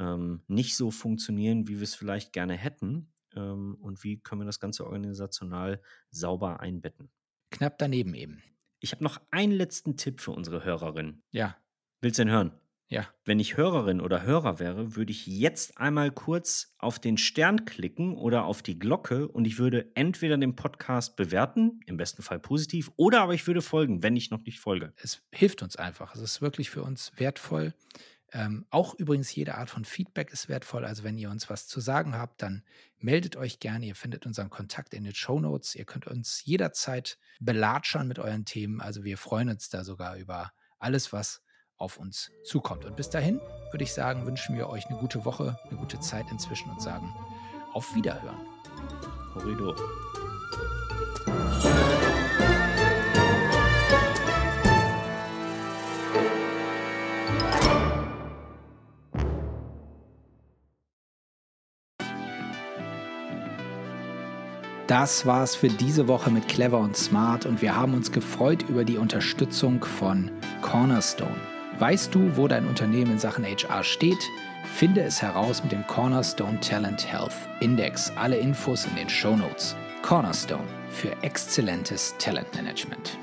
ähm, nicht so funktionieren, wie wir es vielleicht gerne hätten. Ähm, und wie können wir das Ganze organisational sauber einbetten? Knapp daneben eben. Ich habe noch einen letzten Tipp für unsere Hörerin. Ja. Willst du den hören? Ja. Wenn ich Hörerin oder Hörer wäre, würde ich jetzt einmal kurz auf den Stern klicken oder auf die Glocke und ich würde entweder den Podcast bewerten, im besten Fall positiv, oder aber ich würde folgen, wenn ich noch nicht folge. Es hilft uns einfach. Es ist wirklich für uns wertvoll. Ähm, auch übrigens jede Art von Feedback ist wertvoll. Also wenn ihr uns was zu sagen habt, dann meldet euch gerne. Ihr findet unseren Kontakt in den Show Notes. Ihr könnt uns jederzeit belatschern mit euren Themen. Also wir freuen uns da sogar über alles, was auf uns zukommt. Und bis dahin würde ich sagen, wünschen wir euch eine gute Woche, eine gute Zeit inzwischen und sagen auf Wiederhören. Horrido. Das war's für diese Woche mit Clever und Smart und wir haben uns gefreut über die Unterstützung von Cornerstone. Weißt du, wo dein Unternehmen in Sachen HR steht? Finde es heraus mit dem Cornerstone Talent Health Index. Alle Infos in den Show Notes. Cornerstone für exzellentes Talentmanagement.